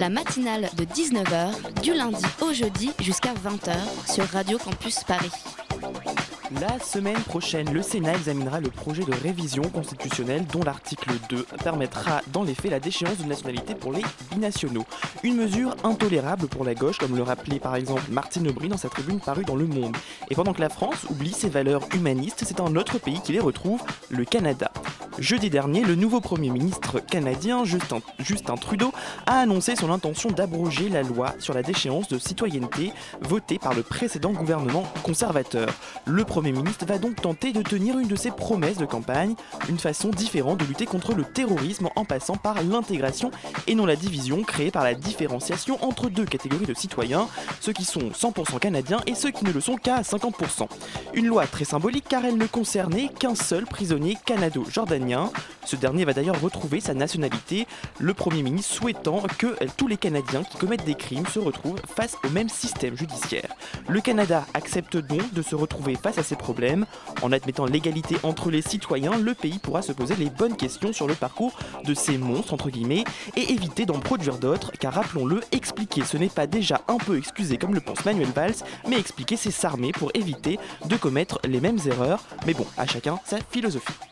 La matinale de 19h, du lundi au jeudi jusqu'à 20h sur Radio Campus Paris. La semaine prochaine, le Sénat examinera le projet de révision constitutionnelle dont l'article 2 permettra dans les faits la déchéance de nationalité pour les binationaux. Une mesure intolérable pour la gauche, comme le rappelait par exemple Martine Aubry dans sa tribune parue dans Le Monde. Et pendant que la France oublie ses valeurs humanistes, c'est un autre pays qui les retrouve, le Canada. Jeudi dernier, le nouveau Premier ministre canadien, Justin, Trudeau, a annoncé son intention d'abroger la loi sur la déchéance de citoyenneté votée par le précédent gouvernement conservateur. Le Premier ministre va donc tenter de tenir une de ses promesses de campagne, une façon différente de lutter contre le terrorisme en passant par l'intégration et non la division créée par la différenciation entre deux catégories de citoyens, ceux qui sont 100% canadiens et ceux qui ne le sont qu'à 50%. Une loi très symbolique car elle ne concernait qu'un seul prisonnier canado-jordanien. Ce dernier va d'ailleurs retrouver sa nationalité, le Premier ministre souhaitant que tous les Canadiens qui commettent des crimes se retrouvent face au même système judiciaire. Le Canada accepte donc de se retrouver face à ces problèmes. En admettant l'égalité entre les citoyens, le pays pourra se poser les bonnes questions sur le parcours de ces monstres, entre guillemets, et éviter d'en produire d'autres, car rappelons-le, expliquer ce n'est pas déjà un peu excusé comme le pense Manuel Valls, mais expliquer c'est s'armer pour éviter de commettre les mêmes erreurs. Mais bon, à chacun sa philosophie.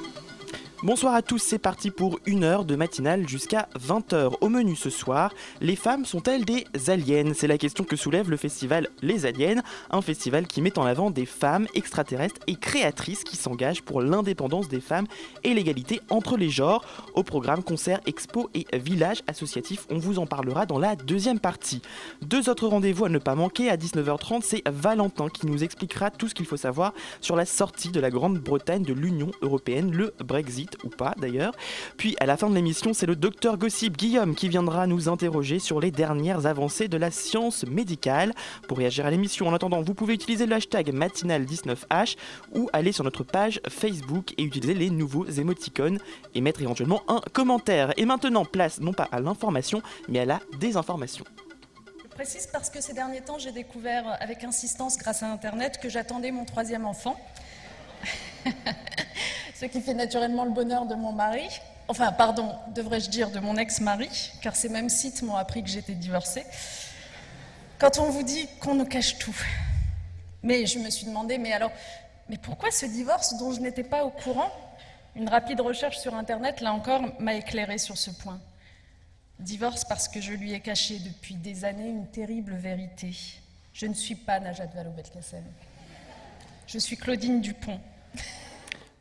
Bonsoir à tous, c'est parti pour une heure de matinale jusqu'à 20h. Au menu ce soir, les femmes sont-elles des aliens? C'est la question que soulève le festival Les Aliens, un festival qui met en avant des femmes extraterrestres et créatrices qui s'engagent pour l'indépendance des femmes et l'égalité entre les genres. Au programme concert, expo et village associatif, on vous en parlera dans la deuxième partie. Deux autres rendez-vous à ne pas manquer à 19h30, c'est Valentin qui nous expliquera tout ce qu'il faut savoir sur la sortie de la Grande-Bretagne de l'Union Européenne, le Brexit ou pas d'ailleurs. Puis à la fin de l'émission, c'est le docteur Gossip Guillaume qui viendra nous interroger sur les dernières avancées de la science médicale. Pour réagir à l'émission, en attendant, vous pouvez utiliser le hashtag matinal19h ou aller sur notre page Facebook et utiliser les nouveaux émoticônes et mettre éventuellement un commentaire. Et maintenant, place non pas à l'information, mais à la désinformation. Précise parce que ces derniers temps, j'ai découvert avec insistance grâce à Internet que j'attendais mon troisième enfant. Ce qui fait naturellement le bonheur de mon mari. Enfin, pardon, devrais-je dire de mon ex-mari, car ces mêmes sites m'ont appris que j'étais divorcée. Quand on vous dit qu'on nous cache tout. Mais je me suis demandé, mais alors, mais pourquoi ce divorce dont je n'étais pas au courant? Une rapide recherche sur Internet, là encore, m'a éclairé sur ce point. Divorce parce que je lui ai caché depuis des années une terrible vérité. Je ne suis pas Najat Vallaud-Belkacem. Je suis Claudine Dupont.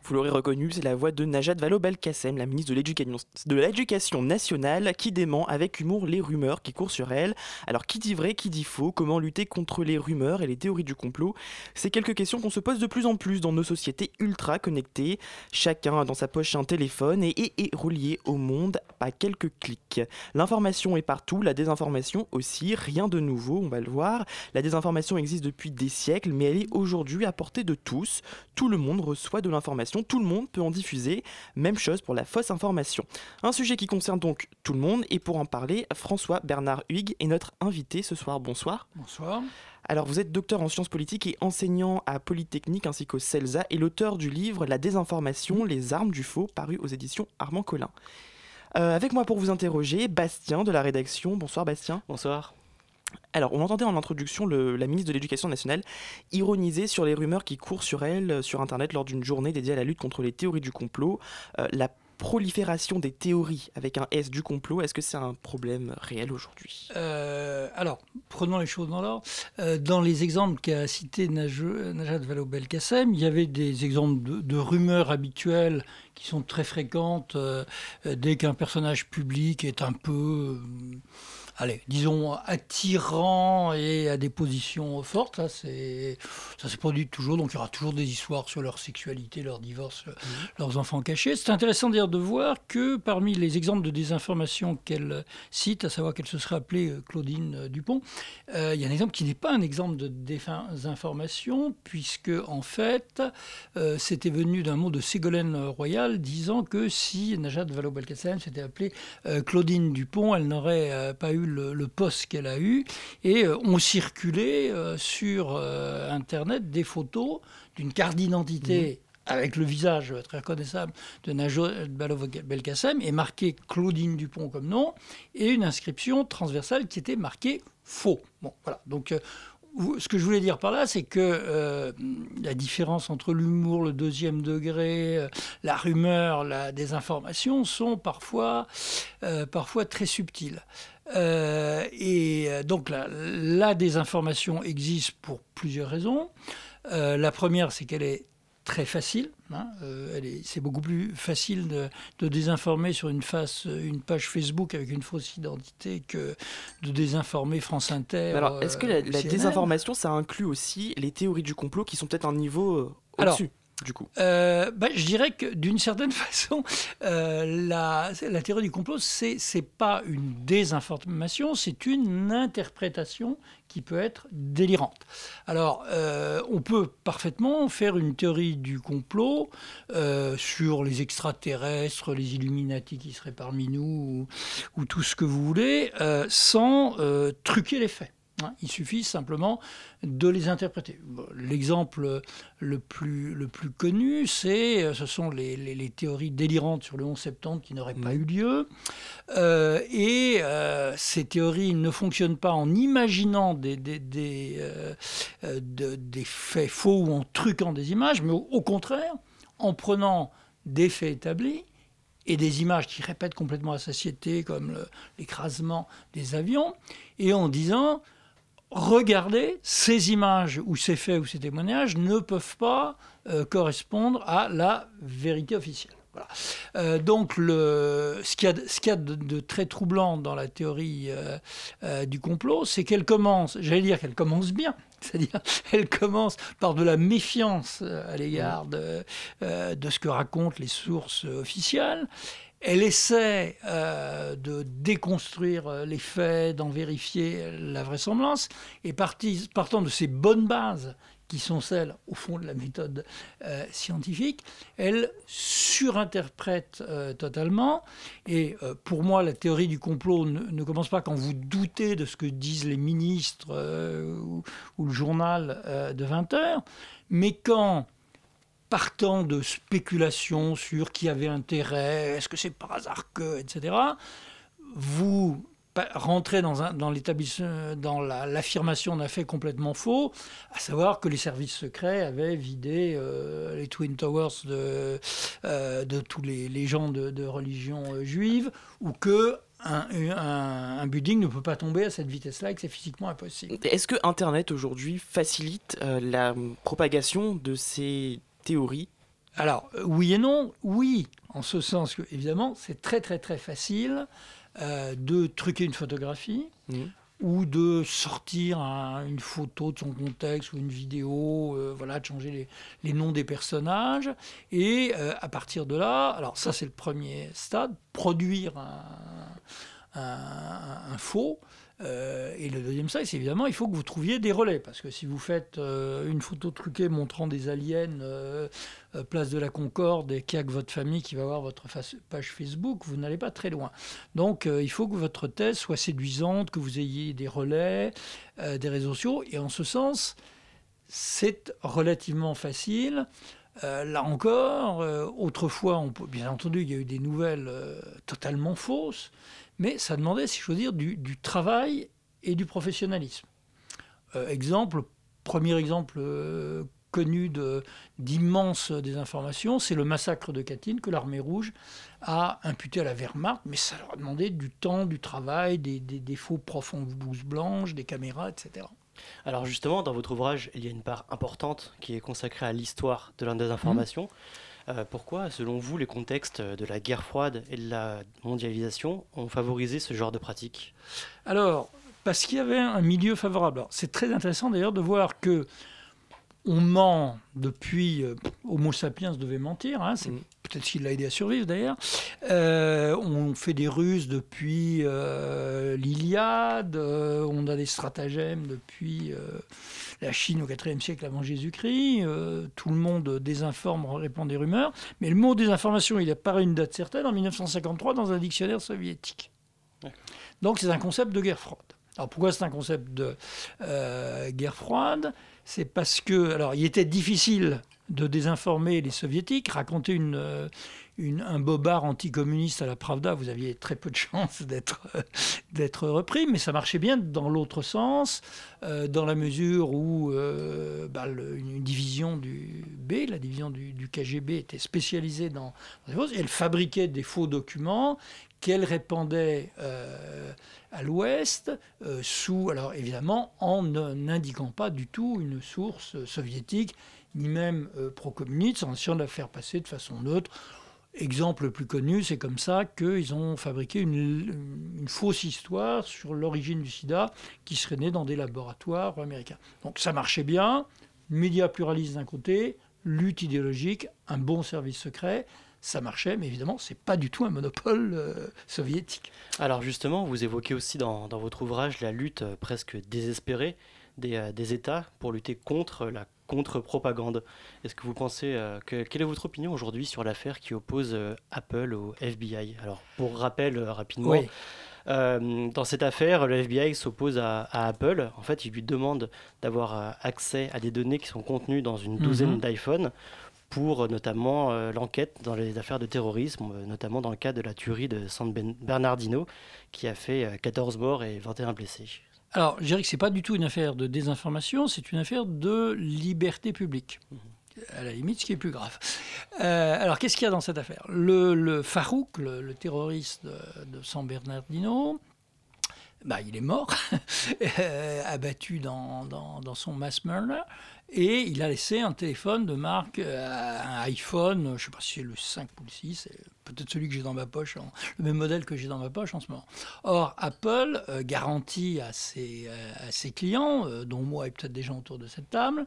Vous l'aurez reconnu, c'est la voix de Najat Vallaud-Belkacem, la ministre de l'Éducation- nationale, qui dément avec humour les rumeurs qui courent sur elle. Alors, qui dit vrai, qui dit faux? Comment lutter contre les rumeurs et les théories du complot? C'est quelques questions qu'on se pose de plus en plus dans nos sociétés ultra connectées. Chacun a dans sa poche un téléphone et est relié au monde à quelques clics. L'information est partout, la désinformation aussi, rien de nouveau, on va le voir. La désinformation existe depuis des siècles, mais elle est aujourd'hui à portée de tous. Tout le monde reçoit de l'information, tout le monde peut en diffuser. Même chose pour la fausse information. Un sujet qui concerne donc tout le monde, et pour en parler, François Bernard Huyghe est notre invité ce soir. Bonsoir. Bonsoir. Alors, vous êtes docteur en sciences politiques et enseignant à Polytechnique ainsi qu'au CELSA et l'auteur du livre La désinformation, les armes du faux, paru aux éditions Armand Collin. Euh, avec moi pour vous interroger, Bastien de la rédaction. Bonsoir Bastien. Bonsoir. Alors, on entendait en introduction la ministre de l'Éducation nationale ironiser sur les rumeurs qui courent sur elle euh, sur Internet lors d'une journée dédiée à la lutte contre les théories du complot. Euh, la prolifération des théories avec un S du complot, est-ce que c'est un problème réel aujourd'hui? Euh, alors, prenons les choses dans l'ordre. Dans les exemples qu'a cité Naj- Najat Vallaud-Belkacem, il y avait des exemples de, rumeurs habituelles qui sont très fréquentes dès qu'un personnage public est un peu, allez, disons, attirants et à des positions fortes. Ça, c'est, ça se produit toujours. Donc, il y aura toujours des histoires sur leur sexualité, leur divorce, mmh. leurs enfants cachés. C'est intéressant d'ailleurs de voir que parmi les exemples de désinformation qu'elle cite, à savoir qu'elle se serait appelée euh, Claudine euh, Dupont, euh, il y a un exemple qui n'est pas un exemple de désinformation, puisque en fait, c'était venu d'un mot de Ségolène Royal disant que si Najat Vallaud-Belkacem s'était appelée Claudine Dupont, elle n'aurait pas eu le, poste qu'elle a eu et euh, ont circulé euh, sur euh, Internet des photos d'une carte d'identité. Mhm. avec le visage très reconnaissable de Najat Belkacem et marqué Claudine Dupont comme nom et une inscription transversale qui était marquée faux. Bon, voilà. Donc ce que je voulais dire par là, c'est que euh, la différence entre l'humour, le deuxième degré, euh, la rumeur, la désinformation sont parfois, euh, parfois très subtiles. Et donc la, la, désinformation existe pour plusieurs raisons. la première, c'est qu'elle est très facile. Hein, euh, c'est beaucoup plus facile de, désinformer sur une, face, une page Facebook avec une fausse identité que de désinformer France Inter. Alors, est-ce que la, la désinformation, ça inclut aussi les théories du complot qui sont peut-être un niveau euh, au-dessus? Du coup euh, bah, Je dirais que d'une certaine façon, euh, la, théorie du complot, c'est n'est pas une désinformation, c'est une interprétation qui peut être délirante. Alors, euh, on peut parfaitement faire une théorie du complot sur les extraterrestres, les Illuminati qui seraient parmi nous, ou, ou tout ce que vous voulez, sans truquer les faits. Il suffit simplement de les interpréter. L'exemple le plus, le plus connu, c'est, euh, ce sont les, les, théories délirantes sur le 11 septembre qui n'auraient pas eu lieu. Euh, et euh, ces théories ne fonctionnent pas en imaginant des, des, des, des, faits faux ou en truquant des images, mais au contraire, en prenant des faits établis et des images qui répètent complètement la satiété, comme l'écrasement des avions, et en disant regardez, ces images ou ces faits ou ces témoignages ne peuvent pas euh, correspondre à la vérité officielle. Euh, donc, le, ce qu'il y a, de, très troublant dans la théorie euh, du complot, c'est qu'elle commence, j'allais dire qu'elle commence bien, c'est-à-dire elle commence par de la méfiance à l'égard de, de, ce que racontent les sources officielles, elle essaie euh, de déconstruire euh, les faits, d'en vérifier la vraisemblance, et partant de ces bonnes bases qui sont celles, au fond, de la méthode euh, scientifique, elle surinterprète totalement. Et pour moi, la théorie du complot ne, commence pas quand vous doutez de ce que disent les ministres ou, ou, le journal de 20 heures, mais quand partant de spéculations sur qui avait intérêt, est-ce que c'est par hasard que, etc., vous rentrez dans, dans l'affirmation d'un fait complètement faux, à savoir que les services secrets avaient vidé euh, les Twin Towers de, euh, tous les, gens de, religion euh, juive, ou que un, un, building ne peut pas tomber à cette vitesse-là et que c'est physiquement impossible. Est-ce que Internet aujourd'hui facilite la propagation de ces théorie Alors, euh, oui et non. Oui, en ce sens que, évidemment, c'est très, très, très facile euh, de truquer une photographie. Mmh. ou de sortir une photo de son contexte ou une vidéo, euh, voilà, de changer les, noms des personnages. Et à partir de là, alors ça c'est le premier stade, produire un faux. Euh, et le deuxième c'est évidemment, il faut que vous trouviez des relais. Parce que si vous faites euh, une photo truquée montrant des aliens euh, place de la Concorde et qu'il n'y a que votre famille qui va voir votre page Facebook, vous n'allez pas très loin. Donc il faut que votre thèse soit séduisante, que vous ayez des relais, des réseaux sociaux. Et en ce sens, c'est relativement facile. Là encore, autrefois, on peut, bien entendu, il y a eu des nouvelles totalement fausses, mais ça demandait, si je veux dire, du, travail et du professionnalisme. Euh, exemple, premier exemple euh, connu d'immenses désinformations, c'est le massacre de Katyn que l'armée rouge a imputé à la Wehrmacht, mais ça leur a demandé du temps, du travail, des, des, faux profs en blouse des caméras, etc. Alors justement, dans votre ouvrage, il y a une part importante qui est consacrée à l'histoire de la désinformation. Mmh. Euh, pourquoi, selon vous, les contextes de la guerre froide et de la mondialisation ont favorisé ce genre de pratique? Alors, parce qu'il y avait un milieu favorable. C'est très intéressant d'ailleurs de voir que on ment depuis euh, Homo sapiens devait mentir, hein, c'est mm. Peut-être ce qui l'a aidé à survivre d'ailleurs. Euh, on fait des ruses depuis euh, l'Iliade, on a des stratagèmes depuis la Chine au IVe siècle avant Jésus-Christ. tout le monde désinforme, répand des rumeurs, mais le mot désinformation, il apparaît une date certaine en 1953 dans un dictionnaire soviétique. Donc c'est un concept de guerre froide. Alors pourquoi c'est un concept de guerre froide? C'est parce que, alors, il était difficile de désinformer les soviétiques, raconter euh, un bobard anticommuniste à la Pravda, vous aviez très peu de chances d'être d'être repris, mais ça marchait bien dans l'autre sens, euh, dans la mesure où euh, bah, une division du B, la division du, KGB, était spécialisée dans, dans choses, elle fabriquait des faux documents qu'elle répandait à l'ouest, euh, sous, alors évidemment, en n'indiquant pas du tout une source soviétique, ni même euh, pro-communiste, en essayant de la faire passer de façon neutre. Exemple le plus connu, c'est comme ça qu'ils ont fabriqué une, fausse histoire sur l'origine du sida qui serait née dans des laboratoires américains. Donc ça marchait bien, médias pluralistes d'un côté, lutte idéologique, un bon service secret ça marchait, mais évidemment, ce n'est pas du tout un monopole euh, soviétique. Alors justement, vous évoquez aussi dans, votre ouvrage la lutte euh, presque désespérée des, des, États pour lutter contre la contre-propagande. Est-ce que vous pensez que quelle est votre opinion aujourd'hui sur l'affaire qui oppose Apple au FBI Alors pour rappel rapidement. dans cette affaire, le FBI s'oppose à, Apple. En fait, il lui demande d'avoir accès à des données qui sont contenues dans une douzaine mhm. d'iPhone pour euh, notamment euh, l'enquête dans les affaires de terrorisme, euh, notamment dans le cas de la tuerie de San ben-, Bernardino, qui a fait 14 morts et 21 blessés. Alors, je dirais que ce n'est pas du tout une affaire de désinformation, c'est une affaire de liberté publique. Mhm. À la limite, ce qui est plus grave. alors, qu'est-ce qu'il y a dans cette affaire? Le, Farouk, le, terroriste de, San Bernardino, bah, il est mort, abattu dans, dans, dans, son mass murder. Et il a laissé un téléphone de marque, euh, un iPhone, je ne sais pas si c'est le 5 ou le 6, peut-être celui que j'ai dans ma poche, le même modèle que j'ai dans ma poche en ce moment. Or, Apple euh, garantit à ses, euh, clients, dont moi et peut-être des gens autour de cette table,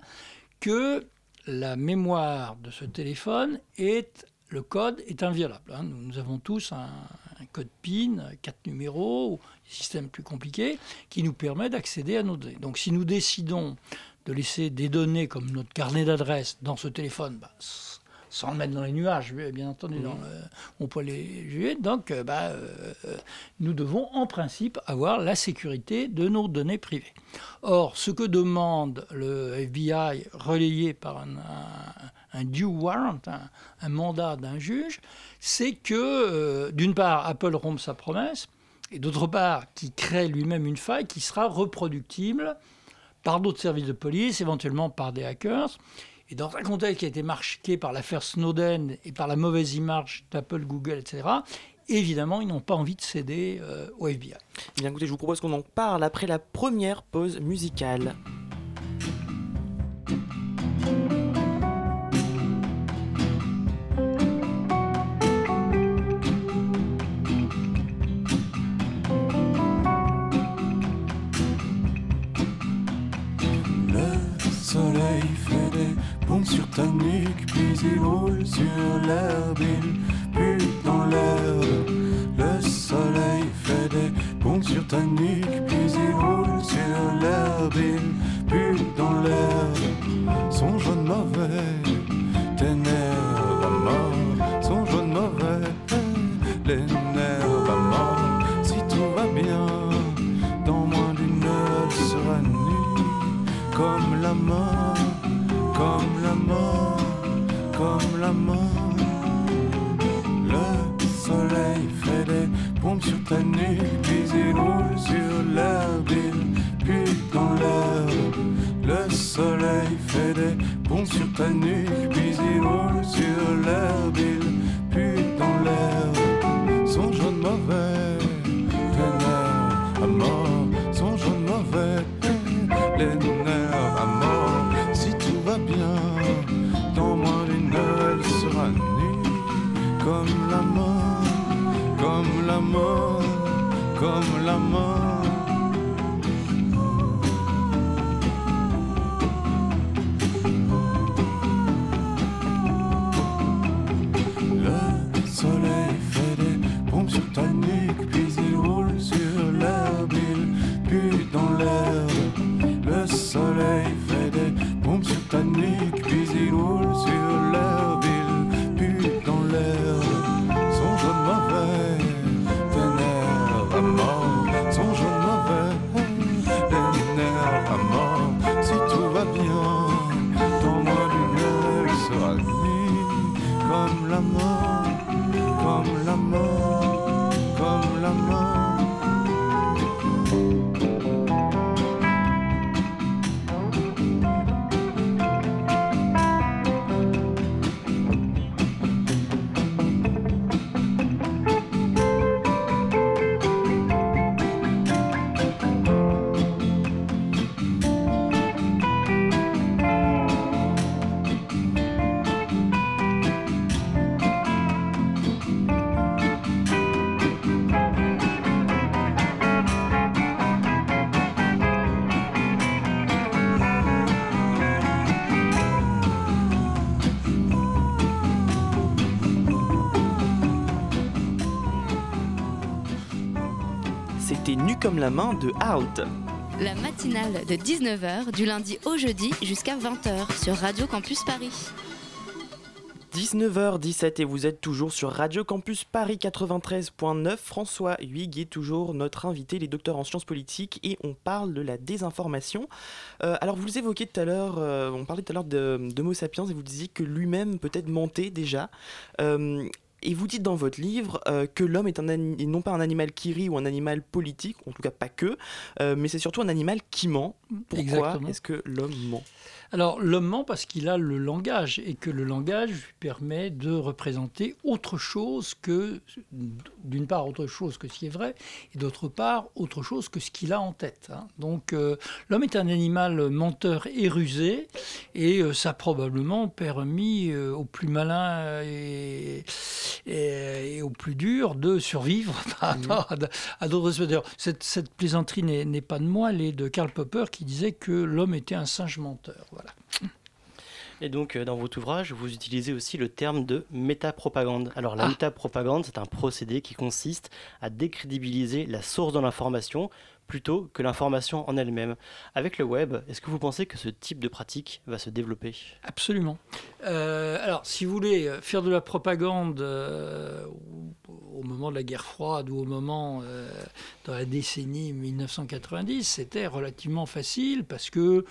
que la mémoire de ce téléphone est le code est inviolable. Hein. Nous, avons tous un, code PIN, quatre numéros, ou un système plus compliqué, qui nous permet d'accéder à nos données. Donc si nous décidons de laisser des données comme notre carnet d'adresse dans ce téléphone, bah, sans le mettre dans les nuages, bien entendu, dans on peut les juger. Donc, euh, bah, euh, nous devons en principe avoir la sécurité de nos données privées. Or, ce que demande le FBI, relayé par un, due warrant, un, mandat d'un juge, c'est que, euh, d'une part, Apple rompe sa promesse, et d'autre part, qu'il crée lui-même une faille qui sera reproductible par d'autres services de police, éventuellement par des hackers. Et dans un contexte qui a été marqué par l'affaire Snowden et par la mauvaise image d'Apple, Google, etc., évidemment, ils n'ont pas envie de céder euh, au FBI. Bien écoutez, je vous propose qu'on en parle après la première pause musicale. Ta nuque, puis il roule sur l'herbe, il pue dans l'herbe. Le soleil fait des pompes sur ta nuque, puis il roule sur l'herbe, il pue dans l'herbe. Son jaune mauvais spontanée qui s'éroule sur l'herbe. Puis dans l'air, le soleil fait des ponts sur ta nuque. Puis s'éroule sur l'herbe. Puis dans l'air, son jaune mauvais. Tes à mort, son jaune mauvais. Les nerfs à mort, si tout va bien. Dans moins d'une heure, elle sera nue comme la mort, comme la mort main. Le la main de Out. La matinale de 19h du lundi au jeudi jusqu'à 20h sur Radio Campus Paris. 19h17 et vous êtes toujours sur Radio Campus Paris 93.9. François Huyghe est toujours notre invité, les docteurs en sciences politiques, et on parle de la désinformation. Euh, alors vous évoquiez tout à l'heure, euh, on parlait tout à l'heure de, d'Homo sapiens et vous disiez que lui-même peut-être mentait déjà. Euh, et vous dites dans votre livre euh, que l'homme est un ani- et non pas un animal qui rit ou un animal politique, en tout cas pas que, euh, mais c'est surtout un animal qui ment. Pourquoi est-ce que l'homme ment? Alors, l'homme ment parce qu'il a le langage et que le langage lui permet de représenter autre chose que, d'une part, autre chose que ce qui est vrai, et d'autre part, autre chose que ce qu'il a en tête. hein. Donc, euh, l'homme est un animal menteur et rusé, et euh, ça a probablement permis euh, aux plus malins et, et, et aux plus durs de survivre par rapport à, d'autres espèces. D'ailleurs, cette, cette plaisanterie n'est n'est pas de moi, elle est de Karl Popper qui disait que l'homme était un singe menteur. Voilà. Et donc, euh, dans votre ouvrage, vous utilisez aussi le terme de métapropagande. Alors, la Ah. métapropagande, c'est un procédé qui consiste à décrédibiliser la source de l'information plutôt que l'information en elle-même. Avec le web, est-ce que vous pensez que ce type de pratique va se développer? Absolument. Euh, alors, si vous voulez euh, faire de la propagande euh, au, au moment de la guerre froide ou au moment euh, dans la décennie 1990, c'était relativement facile parce que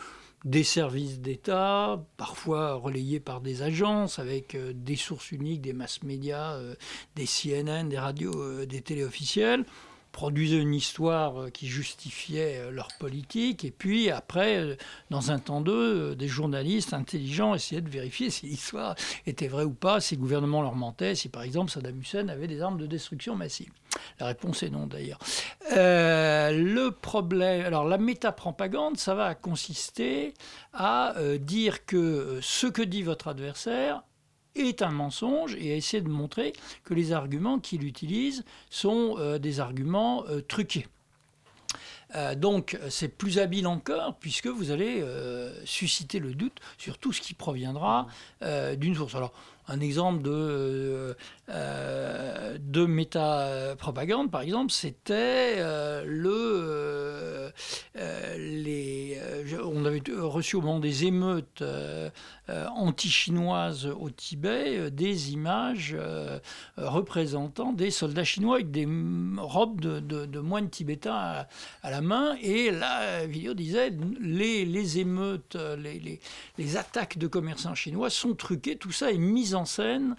des services d'État, parfois relayés par des agences avec euh, des sources uniques, des mass médias, euh, des CNN, des radios, euh, des télés officielles, produisaient une histoire euh, qui justifiait euh, leur politique. Et puis après, euh, dans un temps d'eux, des journalistes intelligents essayaient de vérifier si l'histoire était vraie ou pas, si le gouvernement leur mentait, si par exemple Saddam Hussein avait des armes de destruction massive. La réponse est non d'ailleurs. Le problème, alors la métapropagande, ça va consister à dire que ce que dit votre adversaire est un mensonge et à essayer de montrer que les arguments qu'il utilise sont euh, des arguments euh, truqués. Euh, donc c'est plus habile encore puisque vous allez susciter le doute sur tout ce qui proviendra d'une source. Alors un exemple de, euh, de méta-propagande, par exemple, c'était le, les, on avait reçu au moment des émeutes euh, anti-chinoises au Tibet euh, des images euh, représentant des soldats chinois avec des robes de, moines tibétains à, la main. Et la vidéo disait les, les émeutes, les, les- attaques de commerçants chinois sont truquées. Tout ça est mis en scène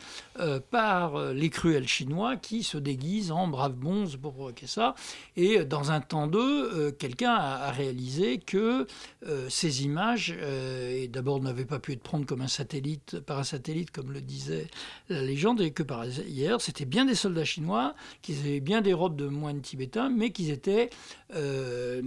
par les cruels chinois qui se déguisent en braves bonzes pour provoquer ça. Et dans un temps d'eux, quelqu'un a, réalisé que ces images, et d'abord n'avaient pas pu être comme un satellite, par un satellite, comme le disait la légende, et que par ailleurs, c'était bien des soldats chinois, qu'ils avaient bien des robes de moines tibétains, mais qu'ils étaient, euh,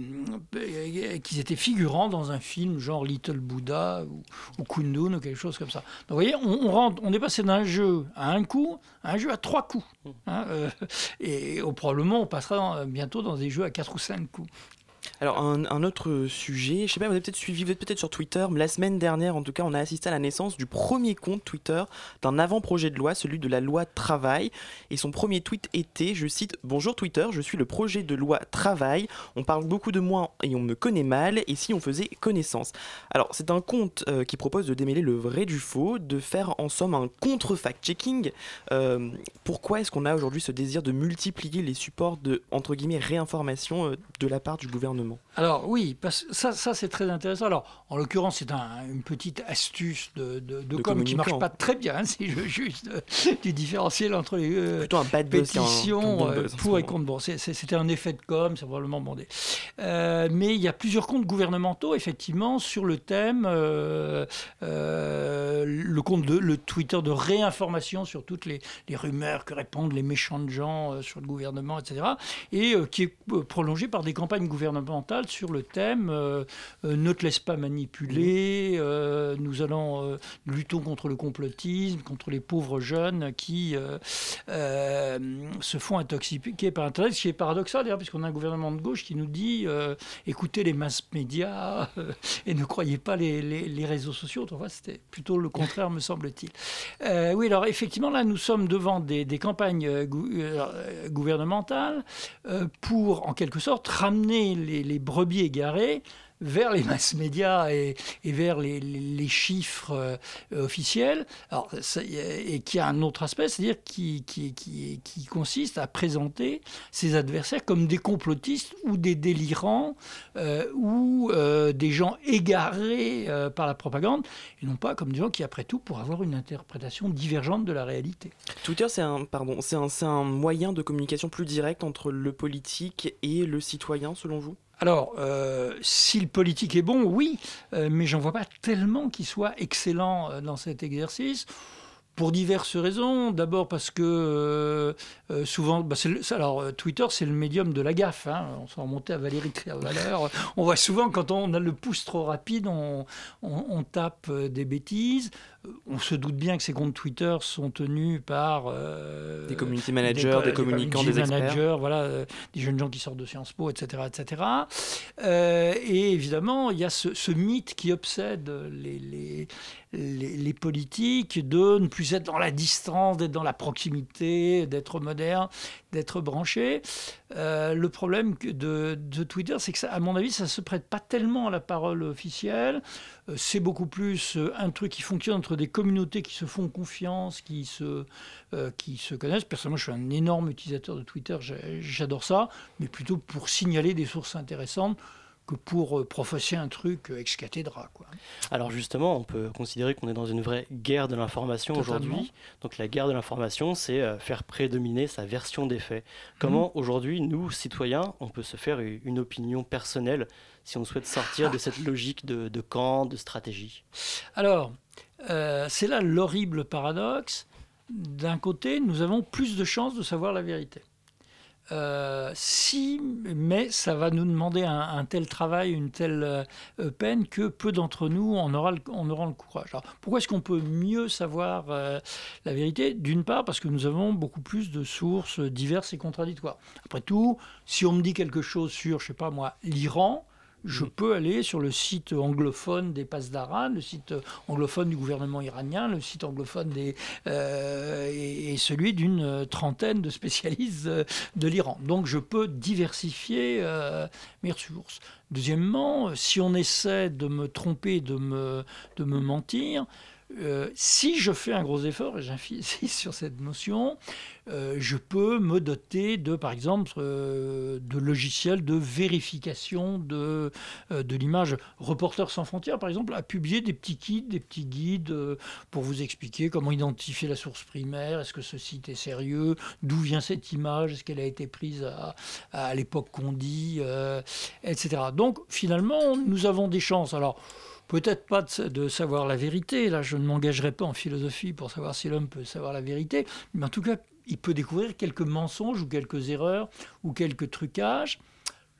étaient figurants dans un film genre Little Buddha ou, ou Kundun ou quelque chose comme ça. Donc vous voyez, on, rentre, on est passé d'un jeu à un coup à un jeu à trois coups. hein, euh, et oh, probablement, on passera bientôt dans des jeux à quatre ou cinq coups. Alors un, autre sujet, je sais pas, vous avez peut-être suivi, vous êtes peut-être sur Twitter, mais la semaine dernière en tout cas, on a assisté à la naissance du premier compte Twitter d'un avant-projet de loi, celui de la loi travail. Et son premier tweet était, je cite, Bonjour Twitter, je suis le projet de loi travail. On parle beaucoup de moi et on me connaît mal, et si on faisait connaissance? Alors c'est un compte euh, qui propose de démêler le vrai du faux, de faire en somme un contre-fact-checking. Euh, pourquoi est-ce qu'on a aujourd'hui ce désir de multiplier les supports de, entre guillemets, réinformation euh, de la part du gouvernement? Alors oui, parce, ça, ça c'est très intéressant. Alors en l'occurrence, c'est un- une petite astuce de, de, de De com qui marche pas très bien, hein, si je veux juste euh, du différentiel entre les euh, un pétitions bon euh, buzz pour et contre. Bon, c'était un effet de com, c'est probablement bondé. Euh, mais il y a plusieurs comptes gouvernementaux, effectivement, sur le thème, euh, euh, le compte de le Twitter de réinformation sur toutes les, les rumeurs que répondent les méchants de gens euh, sur le gouvernement, etc. Et euh, qui est prolongé par des campagnes gouvernementales sur le thème euh, euh, ne te laisse pas manipuler, euh, nous allons luttons contre le complotisme, contre les pauvres jeunes qui se font intoxiquer par Internet, ce qui est paradoxal d'ailleurs, puisqu'on a un gouvernement de gauche qui nous dit écoutez les masses médias et ne croyez pas les, les- les réseaux sociaux. Enfin, c'était plutôt le contraire, me semble-t-il. Oui, alors effectivement, là, nous sommes devant des, des campagnes gou- gouvernementales pour, en quelque sorte, ramener les, les brebis égarées vers les masses médias et, vers les, les- chiffres euh, officiels. Alors, et qui a un autre aspect, c'est-à-dire qui, consiste à présenter ses adversaires comme des complotistes ou des délirants euh, ou euh, des gens égarés euh, par la propagande, et non pas comme des gens qui, après tout, pourraient avoir une interprétation divergente de la réalité. Twitter, c'est un, pardon, c'est un moyen de communication plus direct entre le politique et le citoyen, selon vous? Alors, euh, si le politique est bon, oui, euh, mais j'en vois pas tellement qu'il soit excellent euh, dans cet exercice. Pour diverses raisons. D'abord parce que souvent, bah, alors Twitter c'est le médium de la gaffe. hein. On s'en remontait à Valérie Trierweiler. On voit souvent quand on a le pouce trop rapide, on, tape des bêtises. Euh, On se doute bien que ces comptes Twitter sont tenus par euh, Des community managers, des communicants, community des experts. managers, voilà, euh, des jeunes gens qui sortent de Sciences Po, etc. etc. Euh, et évidemment, il y a ce, ce mythe qui obsède les, les, les- les politiques de ne plus être dans la distance, d'être dans la proximité, d'être moderne, d'être branché. Le problème de, de Twitter, c'est que, ça, à mon avis, ça ne se prête pas tellement à la parole officielle. Euh, c'est beaucoup plus euh, un truc qui fonctionne entre des communautés qui se font confiance, qui se, euh, qui se connaissent. Personnellement, je suis un énorme utilisateur de Twitter, j'adore ça, mais plutôt pour signaler des sources intéressantes que pour professer un truc ex cathedra. Quoi. Alors justement, on peut considérer qu'on est dans une vraie guerre de l'information aujourd'hui. Donc la guerre de l'information, c'est faire prédominer sa version des faits. Comment aujourd'hui, nous, citoyens, on peut se faire une opinion personnelle si on souhaite sortir de cette logique de, de camp, de stratégie Alors, euh, c'est là l'horrible paradoxe. D'un côté, nous avons plus de chances de savoir la vérité. Euh, si, mais ça va nous demander un, tel travail, une telle euh, peine que peu d'entre nous en aura le, le courage. Alors, pourquoi est-ce qu'on peut mieux savoir la vérité? D'une part, parce que nous avons beaucoup plus de sources diverses et contradictoires. Après tout, si on me dit quelque chose sur, je sais pas moi, l'Iran, je peux aller sur le site anglophone des Passes d'Aran, le site anglophone du gouvernement iranien, le site anglophone des, euh, et, et celui d'une trentaine de spécialistes euh, de l'Iran. Donc je peux diversifier euh, mes ressources. Deuxièmement, si on essaie de me tromper, de me, de me mentir, euh, si je fais un gros effort, et j'insiste sur cette notion, euh, je peux me doter de, par exemple, euh, de logiciels de vérification de, de l'image. Reporters sans frontières, par exemple, a publié des petits kits, des petits guides pour vous expliquer comment identifier la source primaire, est-ce que ce site est sérieux, d'où vient cette image, est-ce qu'elle a été prise à, à l'époque qu'on dit, etc. Donc, finalement, nous avons des chances. Alors, Peut-être pas de, savoir la vérité, là je ne m'engagerai pas en philosophie pour savoir si l'homme peut savoir la vérité, mais en tout cas il peut découvrir quelques mensonges ou quelques erreurs ou quelques trucages.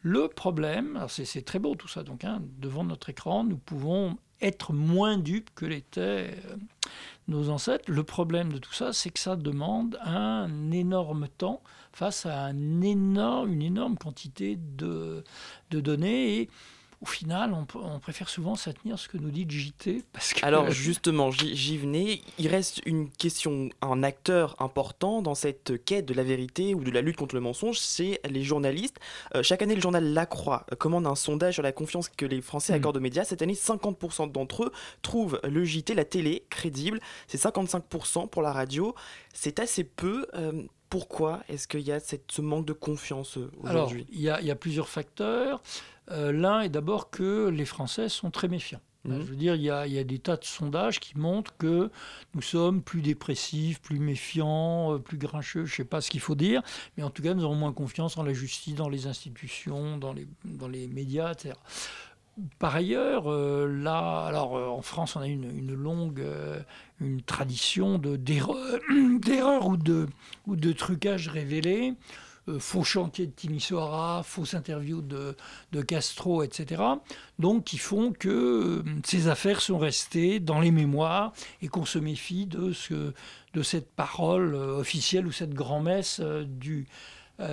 Le problème, c'est très beau tout ça, donc hein, devant notre écran, nous pouvons être moins dupes que l'étaient euh, nos ancêtres. Le problème de tout ça, c'est que ça demande un énorme temps face à une énorme quantité de, de données. Et au final, on, on, préfère souvent s'attenir ce que nous dit JT. Parce que... Alors justement, j'y venais. Il reste une question, un acteur important dans cette quête de la vérité ou de la lutte contre le mensonge, c'est les journalistes. Euh, chaque année, le journal La Croix commande un sondage sur la confiance que les Français Hmm. accordent aux médias. Cette année, 50% d'entre eux trouvent le JT, la télé, crédible. C'est 55% pour la radio. C'est assez peu. Euh, pourquoi est-ce qu'il y a cette, ce manque de confiance euh, Alors, aujourd'hui? il y, a, il y a plusieurs facteurs. Euh, L'un est d'abord que les Français sont très méfiants. Mhm. Je veux dire, il y, a, il y, a, des tas de sondages qui montrent que nous sommes plus dépressifs, plus méfiants, euh, plus grincheux, je ne sais pas ce qu'il faut dire, mais en tout cas, nous avons moins confiance en la justice, dans les institutions, dans les, dans les médias, etc. Par ailleurs, euh, là, alors euh, en France, on a une, une longue euh, une tradition d'erreurs ou de, ou de trucages révélés. Euh, faux chantier de Timisoara, fausses interviews de, de, Castro, etc. Donc, qui font que euh, ces affaires sont restées dans les mémoires et qu'on se méfie de, ce, de cette parole euh, officielle ou cette grand-messe du,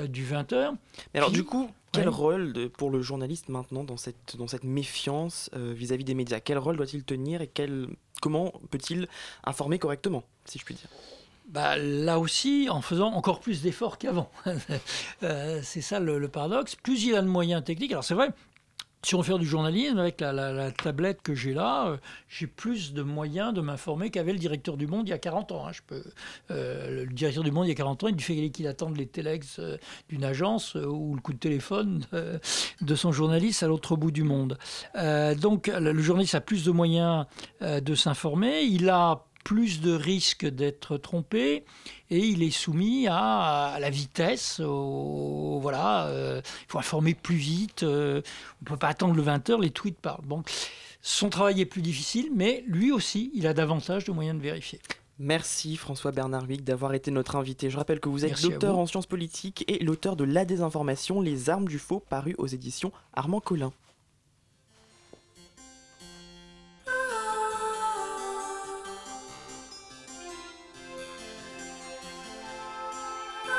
du 20h. Mais alors, du coup, quel rôle de, pour le journaliste maintenant dans cette, dans cette méfiance vis-à-vis -vis des médias? Quel rôle doit-il tenir et quel, comment peut-il informer correctement, si je puis dire? Bah, là aussi, en faisant encore plus d'efforts qu'avant. euh, c'est ça le, paradoxe. Plus il a de moyens techniques, alors c'est vrai, si on veut faire du journalisme, avec la, tablette que j'ai là, euh, j'ai plus de moyens de m'informer qu'avait le directeur du Monde il y a 40 ans. Hein. Euh, le directeur du Monde il y a 40 ans, il fait qu'il attende les téléx euh, d'une agence ou le coup de téléphone de son journaliste à l'autre bout du monde. Donc le journaliste a plus de moyens de s'informer. Il a plus de risques d'être trompé et il est soumis à, à la vitesse. Au, voilà, euh, il faut informer plus vite. Euh, on ne peut pas attendre le 20h, les tweets parlent. Bon, son travail est plus difficile, mais lui aussi, il a davantage de moyens de vérifier. Merci François Bernard Wick d'avoir été notre invité. Je rappelle que vous êtes docteur en sciences politiques et l'auteur de La désinformation, les armes du faux, paru aux éditions Armand Collin.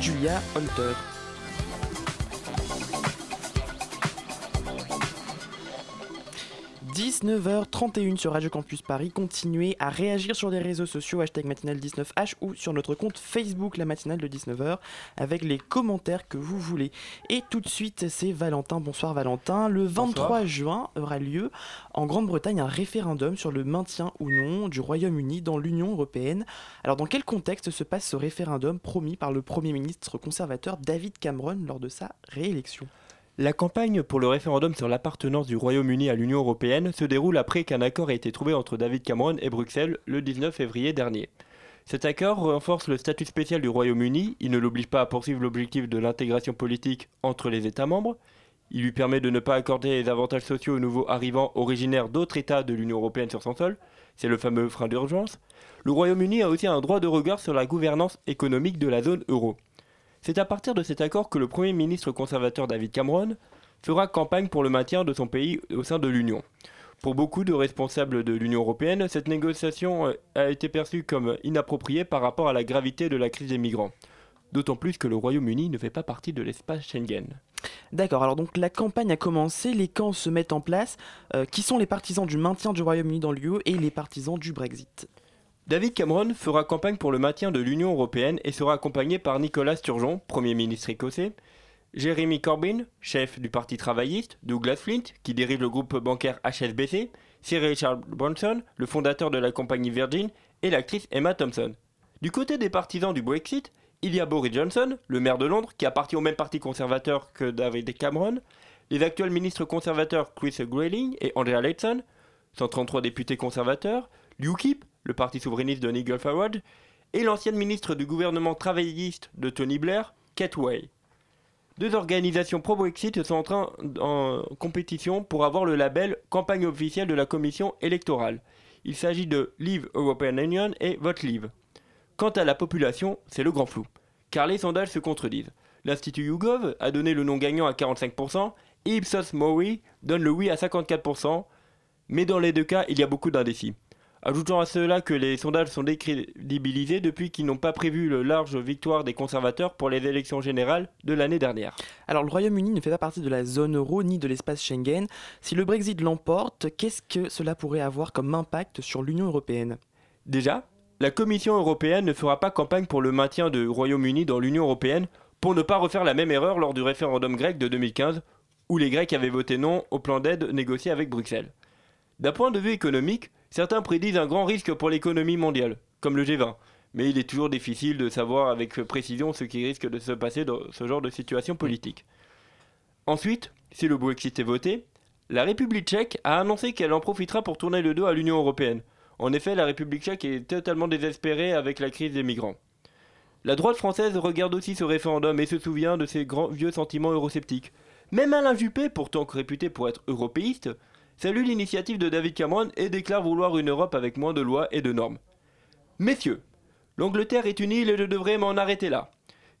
Julia Holter. 19h31 sur Radio Campus Paris. Continuez à réagir sur les réseaux sociaux, hashtag matinale19h ou sur notre compte Facebook, la matinale de 19h, avec les commentaires que vous voulez. Et tout de suite, c'est Valentin. Bonsoir Valentin. Le 23 juin aura lieu en Grande-Bretagne un référendum sur le maintien ou non du Royaume-Uni dans l'Union européenne. Alors, dans quel contexte se passe ce référendum promis par le Premier ministre conservateur David Cameron lors de sa réélection? La campagne pour le référendum sur l'appartenance du Royaume-Uni à l'Union européenne se déroule après qu'un accord ait été trouvé entre David Cameron et Bruxelles le 19 février dernier. Cet accord renforce le statut spécial du Royaume-Uni, il ne l'oblige pas à poursuivre l'objectif de l'intégration politique entre les États membres, il lui permet de ne pas accorder les avantages sociaux aux nouveaux arrivants originaires d'autres États de l'Union européenne sur son sol, c'est le fameux frein d'urgence. Le Royaume-Uni a aussi un droit de regard sur la gouvernance économique de la zone euro. C'est à partir de cet accord que le Premier ministre conservateur David Cameron fera campagne pour le maintien de son pays au sein de l'Union. Pour beaucoup de responsables de l'Union européenne, cette négociation euh, a été perçue comme inappropriée par rapport à la gravité de la crise des migrants. D'autant plus que le Royaume-Uni ne fait pas partie de l'espace Schengen. D'accord, alors donc la campagne a commencé, les camps se mettent en place. Euh, qui sont les partisans du maintien du Royaume-Uni dans l'UE et les partisans du Brexit? David Cameron fera campagne pour le maintien de l'Union européenne et sera accompagné par Nicolas Sturgeon, Premier ministre écossais, Jeremy Corbyn, chef du Parti travailliste, Douglas Flint, qui dirige le groupe bancaire HSBC, Sir Richard Branson, le fondateur de la compagnie Virgin, et l'actrice Emma Thompson. Du côté des partisans du Brexit, il y a Boris Johnson, le maire de Londres, qui appartient au même parti conservateur que David Cameron, les actuels ministres conservateurs Chris Grayling et Andrea Leadsom, 133 députés conservateurs, l'UKIP, le parti souverainiste de Nigel Farage, et l'ancienne ministre du gouvernement travailliste de Tony Blair, Kate Way. Deux organisations pro-Brexit sont en train en compétition pour avoir le label campagne officielle de la commission électorale. Il s'agit de Leave European Union et Vote Leave. Quant à la population, c'est le grand flou, car les sondages se contredisent. L'Institut YouGov a donné le nom gagnant à 45% et Ipsos Mori donne le oui à 54%, mais dans les deux cas, il y a beaucoup d'indécis. Ajoutons à cela que les sondages sont décrédibilisés depuis qu'ils n'ont pas prévu le large victoire des conservateurs pour les élections générales de l'année dernière. Alors le Royaume-Uni ne fait pas partie de la zone euro ni de l'espace Schengen. Si le Brexit l'emporte, qu'est-ce que cela pourrait avoir comme impact sur l'Union européenne? Déjà, la Commission européenne ne fera pas campagne pour le maintien du Royaume-Uni dans l'Union européenne pour ne pas refaire la même erreur lors du référendum grec de 2015 où les Grecs avaient voté non au plan d'aide négocié avec Bruxelles. D'un point de vue économique, Certains prédisent un grand risque pour l'économie mondiale, comme le G20, mais il est toujours difficile de savoir avec précision ce qui risque de se passer dans ce genre de situation politique. Ensuite, si le Brexit est voté, la République tchèque a annoncé qu'elle en profitera pour tourner le dos à l'Union européenne. En effet, la République tchèque est totalement désespérée avec la crise des migrants. La droite française regarde aussi ce référendum et se souvient de ses grands vieux sentiments eurosceptiques. Même Alain Juppé, pourtant réputé pour être européiste, salue l'initiative de David Cameron et déclare vouloir une Europe avec moins de lois et de normes. Messieurs, l'Angleterre est une île et je devrais m'en arrêter là.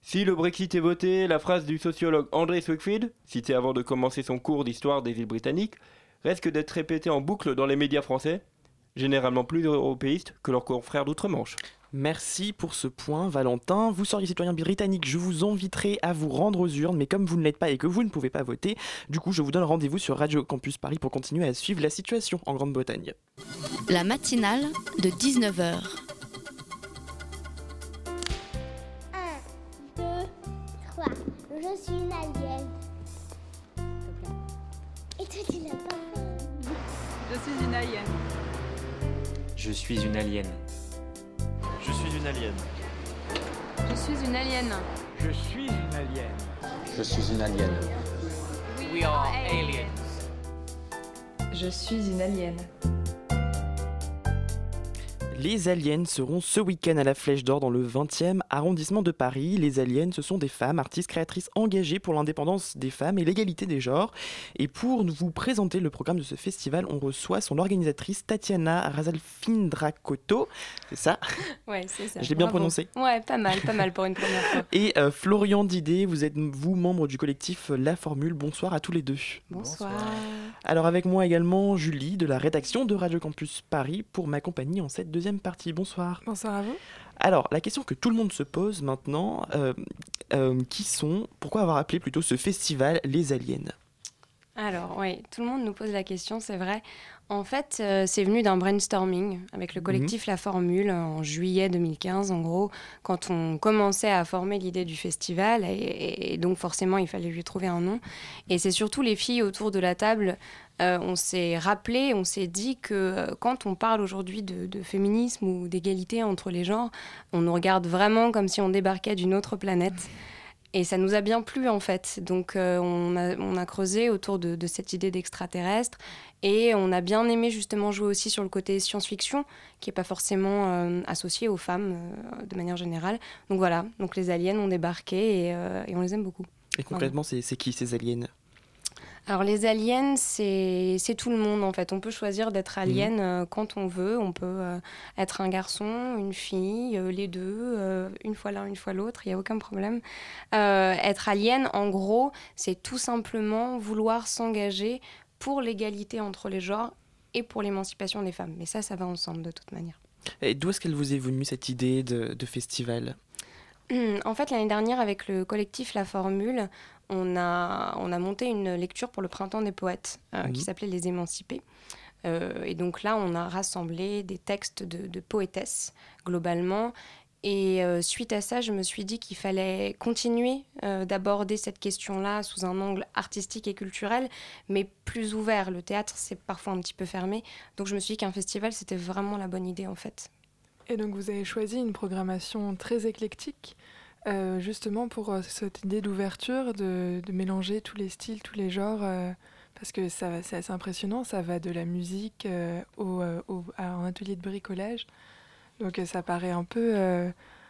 Si le Brexit est voté, la phrase du sociologue André Swickfield, citée avant de commencer son cours d'histoire des îles britanniques, risque d'être répétée en boucle dans les médias français, généralement plus européistes que leurs confrères d'outre-Manche. Merci pour ce point, Valentin. Vous seriez citoyen britannique, je vous inviterai à vous rendre aux urnes, mais comme vous ne l'êtes pas et que vous ne pouvez pas voter, du coup, je vous donne rendez-vous sur Radio Campus Paris pour continuer à suivre la situation en Grande-Bretagne. La matinale de 19h. 1, 2, 3. Je suis une alien. Et toi, tu l'as pas Je suis une alien. Je suis une alien. Je suis une alien. Je suis une alien. Je suis une alien. Je suis une alien. We, are aliens. Je suis une alien. Les aliens seront ce week-end à la Flèche d'Or dans le 20e arrondissement de Paris. Les aliens, ce sont des femmes, artistes, créatrices engagées pour l'indépendance des femmes et l'égalité des genres. Et pour vous présenter le programme de ce festival, on reçoit son organisatrice Tatiana Razalfindrakoto. C'est ça? Ouais, c'est ça. Je l'ai bien prononcé Ouais, pas mal, pas mal pour une première fois. Et euh, Florian Didé, vous êtes vous membre du collectif La Formule. Bonsoir à tous les deux. Bonsoir. Alors avec moi également Julie de la rédaction de Radio Campus Paris pour m'accompagner en cette deuxième partie. Bonsoir. Bonsoir à vous. Alors, la question que tout le monde se pose maintenant, euh, euh, qui sont, pourquoi avoir appelé plutôt ce festival Les Aliens? Alors, oui, tout le monde nous pose la question, c'est vrai. En fait, euh, c'est venu d'un brainstorming avec le collectif La Formule en juillet 2015, en gros, quand on commençait à former l'idée du festival, et, donc forcément, il fallait lui trouver un nom. Et c'est surtout les filles autour de la table, euh, on s'est rappelé, on s'est dit que euh, quand on parle aujourd'hui de féminisme ou d'égalité entre les genres, on nous regarde vraiment comme si on débarquait d'une autre planète. Et ça nous a bien plu en fait. Donc euh, on, a, on, a, creusé autour de, de cette idée d'extraterrestre et on a bien aimé justement jouer aussi sur le côté science-fiction qui n'est pas forcément euh, associé aux femmes euh, de manière générale. Donc voilà, donc les aliens ont débarqué et, et on les aime beaucoup. Et concrètement, c'est qui ces aliens? Alors les aliens, c'est tout le monde en fait. On peut choisir d'être alien mmh. euh, quand on veut. On peut euh, être un garçon, une fille, euh, les deux, une fois l'un, une fois l'autre, il n'y a aucun problème. Euh, être alien, en gros, c'est tout simplement vouloir s'engager pour l'égalité entre les genres et pour l'émancipation des femmes. Mais ça, ça va ensemble de toute manière. Et d'où est-ce qu'elle vous est venue cette idée de, de festival? En fait, l'année dernière, avec le collectif La Formule, on a, on a monté une lecture pour le Printemps des poètes euh, mmh. qui s'appelait Les Émancipés. Euh, et donc là, on a rassemblé des textes de, de poétesses, globalement. Et euh, suite à ça, je me suis dit qu'il fallait continuer euh, d'aborder cette question-là sous un angle artistique et culturel, mais plus ouvert. Le théâtre, c'est parfois un petit peu fermé. Donc je me suis dit qu'un festival, c'était vraiment la bonne idée, en fait. Et donc vous avez choisi une programmation très éclectique euh, justement pour euh, cette idée d'ouverture, de, de, mélanger tous les styles, tous les genres, euh, parce que c'est assez impressionnant, ça va de la musique au, au, à un atelier de bricolage, donc ça paraît un peu,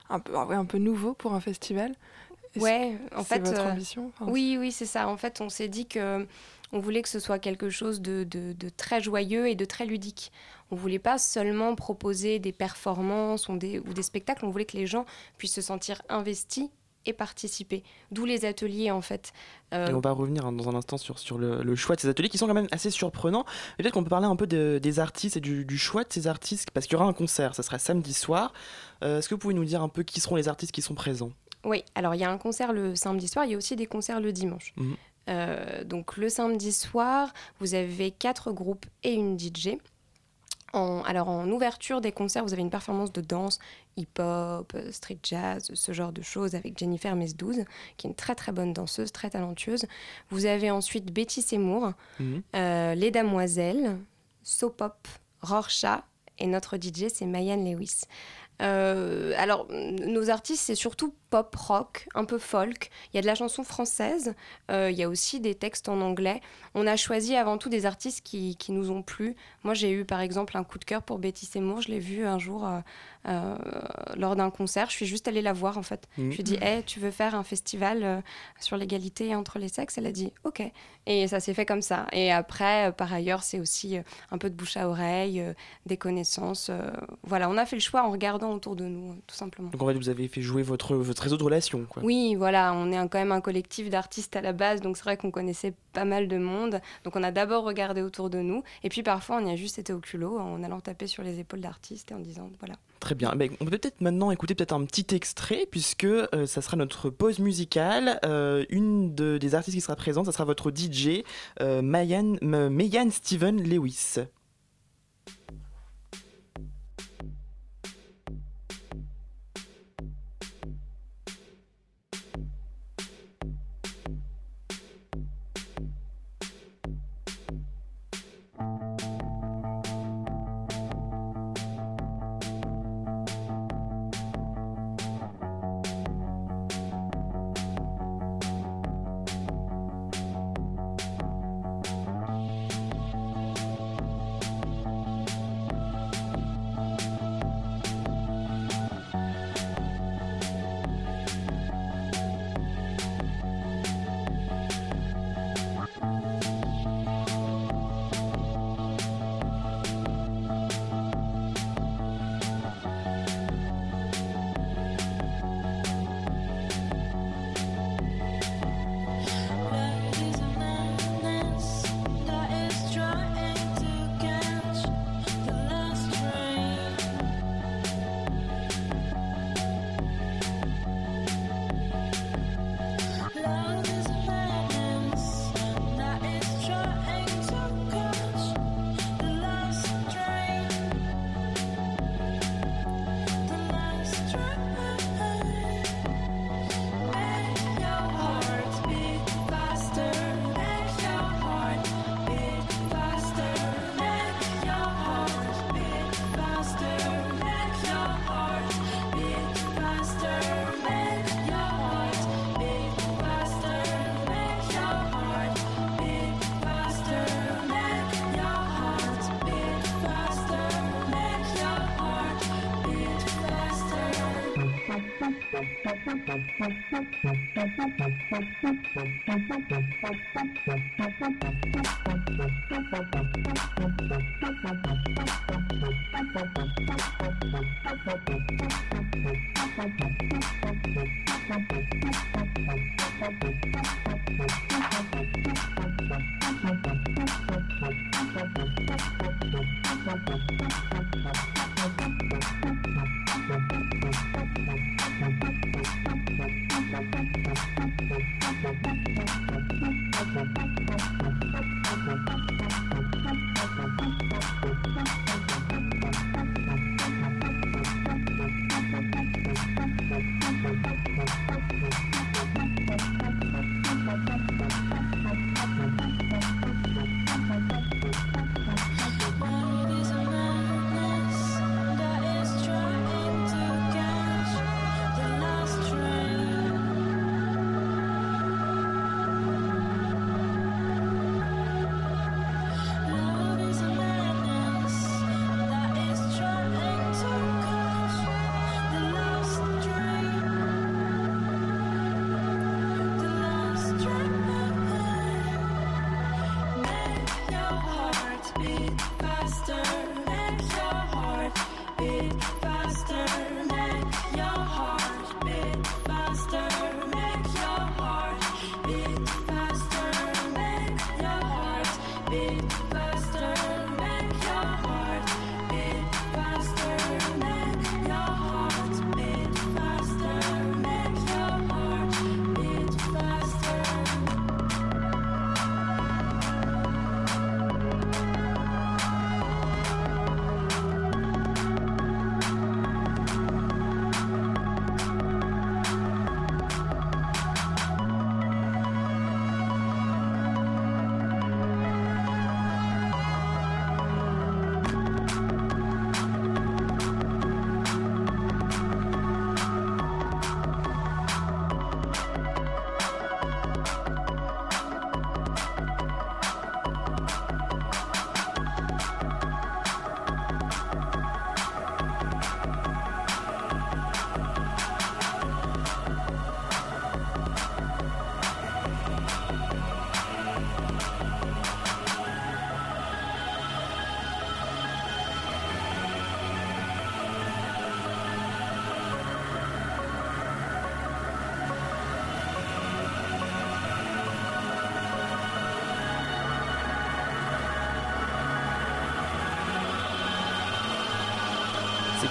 un, peu, un peu nouveau pour un festival. Ouais, en fait, votre ambition enfin, oui, oui, c'est ça. En fait, on s'est dit que on voulait que ce soit quelque chose de, de, de, très joyeux et de très ludique. On voulait pas seulement proposer des performances ou des, ou des spectacles, on voulait que les gens puissent se sentir investis et participer. D'où les ateliers en fait. Euh... Et on va revenir hein, dans un instant sur, sur le, le, choix de ces ateliers qui sont quand même assez surprenants. Peut-être qu'on peut parler un peu de, des artistes et du, du, choix de ces artistes parce qu'il y aura un concert, ça sera samedi soir. Euh, Est-ce que vous pouvez nous dire un peu qui seront les artistes qui sont présents? Oui, alors il y a un concert le samedi soir, il y a aussi des concerts le dimanche. Mmh. Euh, donc le samedi soir, vous avez quatre groupes et une DJ. En, alors en ouverture des concerts, vous avez une performance de danse, hip-hop, street jazz, ce genre de choses avec Jennifer Mesdouz, qui est une très très bonne danseuse, très talentueuse. Vous avez ensuite Betty Seymour, mmh. euh, Les Damoiselles, Sopop, Rorschach et notre DJ c'est Mayan Lewis. Euh, alors, nos artistes, c'est surtout pop rock, un peu folk. Il y a de la chanson française, euh, il y a aussi des textes en anglais. On a choisi avant tout des artistes qui, qui nous ont plu. Moi, j'ai eu par exemple un coup de cœur pour Betty Seymour. Je l'ai vue un jour euh, euh, lors d'un concert. Je suis juste allée la voir en fait. Mmh. Je lui ai dit hey, tu veux faire un festival sur l'égalité entre les sexes? Elle a dit Ok. Et ça s'est fait comme ça. Et après, par ailleurs, c'est aussi un peu de bouche à oreille, des connaissances. voilà, on a fait le choix en regardant autour de nous, tout simplement. Donc en fait, vous avez fait jouer votre, votre réseau de relations. Quoi. Oui, voilà, on est un, quand même un collectif d'artistes à la base, donc c'est vrai qu'on connaissait pas mal de monde. Donc on a d'abord regardé autour de nous, et puis parfois on y a juste été au culot en allant taper sur les épaules d'artistes et en disant voilà. Très bien. Ben, on peut peut-être maintenant écouter peut-être un petit extrait puisque euh, ça sera notre pause musicale. Euh, une de, des artistes qui sera présente, ça sera votre DJ euh, Mayan, Mayan Steven Lewis. Thank you.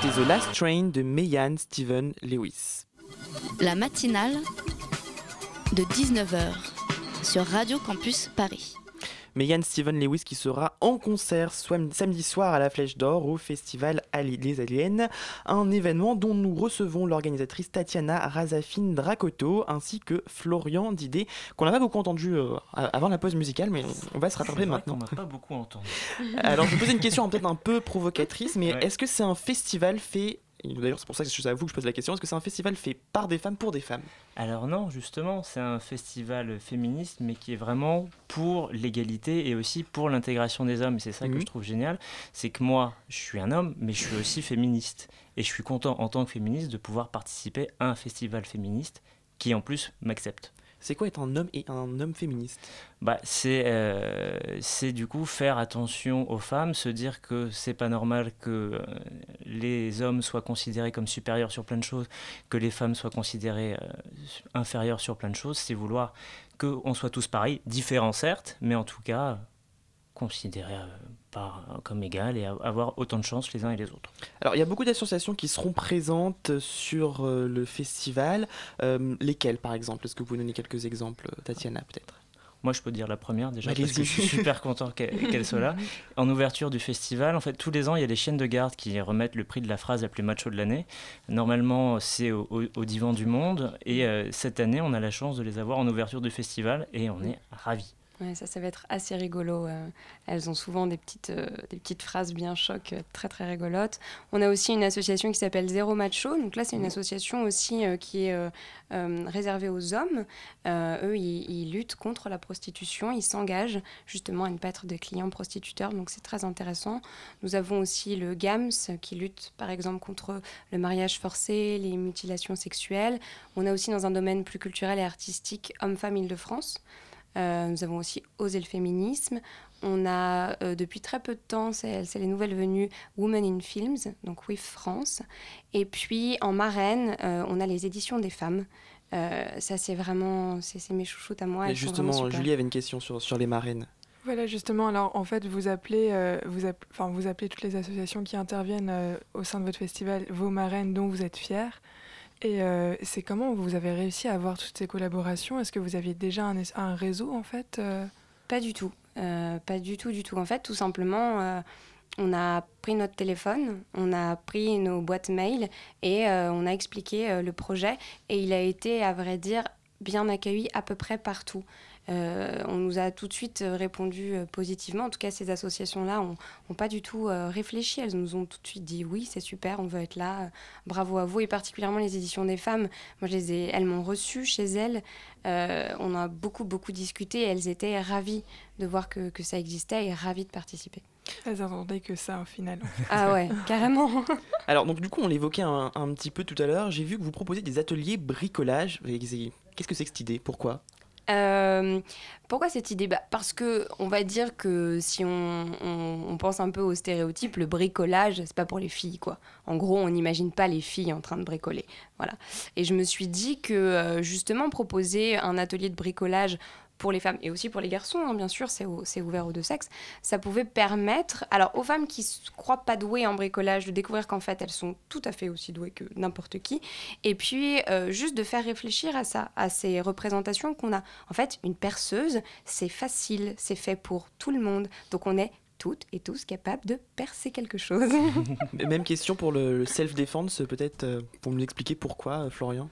C'était The Last Train de Mayan Stephen Lewis. La matinale de 19h sur Radio Campus Paris. Megan Steven Lewis qui sera en concert samedi soir à la Flèche d'Or au festival Les Aliens, un événement dont nous recevons l'organisatrice Tatiana Razafine Dracoto ainsi que Florian Didé, qu'on n'a pas beaucoup entendu euh, avant la pause musicale, mais on, va se rattraper maintenant. On n'a pas beaucoup entendu. Alors je vais poser une question peut-être un peu provocatrice, mais est-ce que c'est un festival fait D'ailleurs, c'est pour ça que c'est à vous que je pose la question. Est-ce que c'est un festival fait par des femmes pour des femmes? Alors non, justement, c'est un festival féministe, mais qui est vraiment pour l'égalité et aussi pour l'intégration des hommes. Et c'est ça que Mhm. je trouve génial, c'est que moi, je suis un homme, mais je suis aussi féministe. Et je suis content, en tant que féministe, de pouvoir participer à un festival féministe qui, en plus, m'accepte. C'est quoi être un homme et un homme féministe? Bah, c'est euh, c'est du coup faire attention aux femmes, se dire que c'est pas normal que euh, les hommes soient considérés comme supérieurs sur plein de choses, que les femmes soient considérées euh, inférieures sur plein de choses, c'est vouloir qu'on soit tous pareils, différents certes, mais en tout cas considérés par, comme égales et avoir autant de chances les uns et les autres. Alors, il y a beaucoup d'associations qui seront présentes sur euh, le festival. Euh, lesquelles, par exemple? Est-ce que vous pouvez donner quelques exemples, euh, Tatiana, peut-être? Moi, je peux dire la première déjà Allez-y. parce que je suis super content qu'elle soit là. En ouverture du festival, en fait, tous les ans, il y a les chiennes de garde qui remettent le prix de la phrase la plus macho de l'année. Normalement, c'est au, au- au Divan du Monde. Et euh, cette année, on a la chance de les avoir en ouverture du festival et on est ravis. Ouais, ça, ça va être assez rigolo. euh. elles ont souvent des petites, euh, des petites phrases bien chocs, euh, très très rigolotes. On a aussi une association qui s'appelle Zéro Macho. Donc là, c'est une association aussi qui est réservée aux hommes. Eux, ils, ils luttent contre la prostitution. Ils s'engagent justement à ne pas être des clients prostituteurs. Donc c'est très intéressant. Nous avons aussi le GAMS qui lutte par exemple contre le mariage forcé, les mutilations sexuelles. On a aussi dans un domaine plus culturel et artistique Hommes-Femmes Île-de-France. Euh, nous avons aussi Oser le féminisme. On a euh, depuis très peu de temps, c'est les nouvelles venues Women in Films, donc WIF France. Et puis en marraine, euh, on a les éditions des femmes. Euh, ça, c'est vraiment, c'est mes chouchoutes à moi. Et justement. Julie avait une question sur, sur les marraines. Voilà, justement, alors en fait, vous appelez, euh, vous, app- enfin, vous appelez toutes les associations qui interviennent euh, au sein de votre festival vos marraines dont vous êtes fiers. Et euh, c'est comment vous avez réussi à avoir toutes ces collaborations? Est-ce que vous aviez déjà un, réseau en fait euh? Pas du tout. Euh, pas du tout, du tout. En fait, tout simplement, on a pris notre téléphone, on a pris nos boîtes mail et on a expliqué le projet. Et il a été, à vrai dire, bien accueilli à peu près partout. Euh, on nous a tout de suite euh, répondu euh, positivement. En tout cas, ces associations-là n'ont pas du tout euh, réfléchi. Elles nous ont tout de suite dit oui, c'est super, on veut être là. Bravo à vous. Et particulièrement les éditions des femmes. Moi, je les ai, elles m'ont reçu chez elles. Euh, on a beaucoup, beaucoup discuté. Elles étaient ravies de voir que, que ça existait et ravies de participer. Elles attendaient que ça au final. Ah ouais, carrément. Alors, donc, du coup, on l'évoquait un, un petit peu tout à l'heure. J'ai vu que vous proposez des ateliers bricolage. Qu'est-ce que c'est que cette idée? Pourquoi? Euh, pourquoi cette idée bah, Parce que on va dire que si on, on- pense un peu au stéréotype, le bricolage, c'est pas pour les filles, quoi. En gros, on n'imagine pas les filles en train de bricoler. Voilà. Et je me suis dit que euh, justement proposer un atelier de bricolage pour les femmes et aussi pour les garçons, hein, bien sûr, c'est au- ouvert aux deux sexes, ça pouvait permettre, alors aux femmes qui se croient pas douées en bricolage, de découvrir qu'en fait elles sont tout à fait aussi douées que n'importe qui, et puis euh, juste de faire réfléchir à ça, à ces représentations qu'on a. En fait, une perceuse, c'est facile, c'est fait pour tout le monde, donc on est toutes et tous capables de percer quelque chose. Même question pour le, self-defense, peut-être, euh, pour nous expliquer pourquoi, euh, Florian?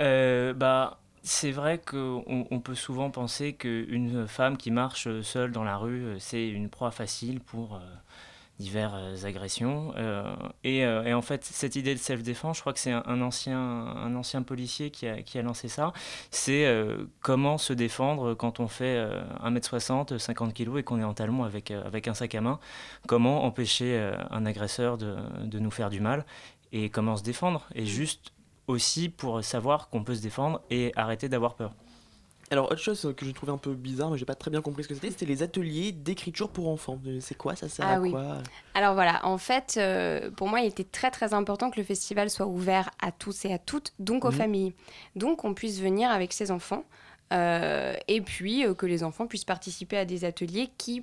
Euh, bah, c'est vrai qu'on on peut souvent penser qu'une femme qui marche seule dans la rue, euh, c'est une proie facile pour euh, diverses agressions. Euh, et, euh, et en fait, cette idée de self-défense, je crois que c'est un, un ancien, un ancien policier qui a, qui a lancé ça. C'est comment se défendre quand on fait euh, 1m60, 50 kg et qu'on est en talon avec, avec un sac à main? Comment empêcher un agresseur de, de nous faire du mal? Et comment se défendre? Et juste aussi pour savoir qu'on peut se défendre et arrêter d'avoir peur. Alors, autre chose que j'ai trouvé un peu bizarre, mais j'ai pas très bien compris ce que c'était, c'était les ateliers d'écriture pour enfants. Euh, C'est quoi Ça sert Ah à oui. quoi? Alors voilà, en fait, euh, pour moi, il était très très important que le festival soit ouvert à tous et à toutes, donc aux Mhm. familles. Donc on puisse venir avec ses enfants, euh, et puis euh, que les enfants puissent participer à des ateliers qui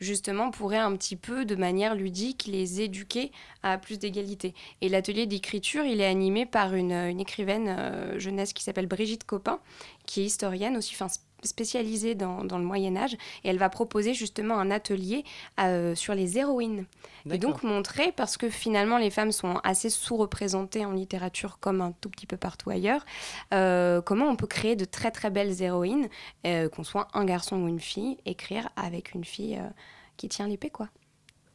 justement pourraient un petit peu de manière ludique les éduquer à plus d'égalité. Et l'atelier d'écriture, il est animé par une, une écrivaine euh, jeunesse qui s'appelle Brigitte Copin, qui est historienne aussi, spécialisée dans, dans le Moyen Âge, et elle va proposer justement un atelier euh, sur les héroïnes. Et donc montrer, parce que finalement les femmes sont assez sous-représentées en littérature comme un tout petit peu partout ailleurs, euh, comment on peut créer de très très belles héroïnes, euh, qu'on soit un garçon ou une fille, écrire avec une fille qui tient l'épée quoi.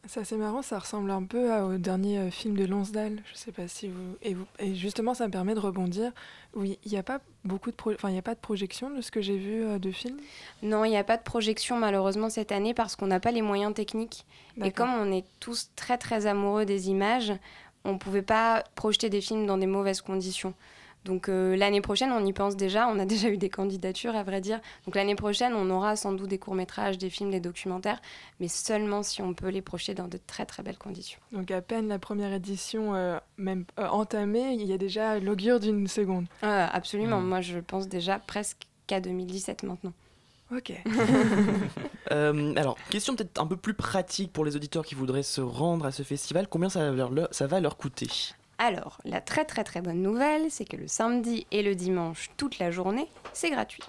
C'est assez marrant, ça ressemble un peu à- au dernier euh, film de Lonsdale. Je sais pas si vous et, vous et justement ça me permet de rebondir. Oui, il n'y a pas beaucoup de pro- enfin il a pas de projection de ce que j'ai vu euh, de films. Non, il n'y a pas de projection malheureusement cette année parce qu'on n'a pas les moyens techniques. Et comme on est tous très très amoureux des images, on ne pouvait pas projeter des films dans des mauvaises conditions. Donc euh, l'année prochaine, on y pense déjà, on a déjà eu des candidatures à vrai dire. Donc l'année prochaine, on aura sans doute des courts-métrages, des films, des documentaires, mais seulement si on peut les projeter dans de très très belles conditions. Donc à peine la première édition euh, même euh, entamée, il y a déjà l'augure d'une seconde. Euh, absolument, moi je pense déjà presque qu'à 2017 maintenant. Ok. Euh, alors, question peut-être un peu plus pratique pour les auditeurs qui voudraient se rendre à ce festival. Combien ça va leur, leur- ça va leur coûter? Alors, la très très très bonne nouvelle, c'est que le samedi et le dimanche, toute la journée, c'est gratuit.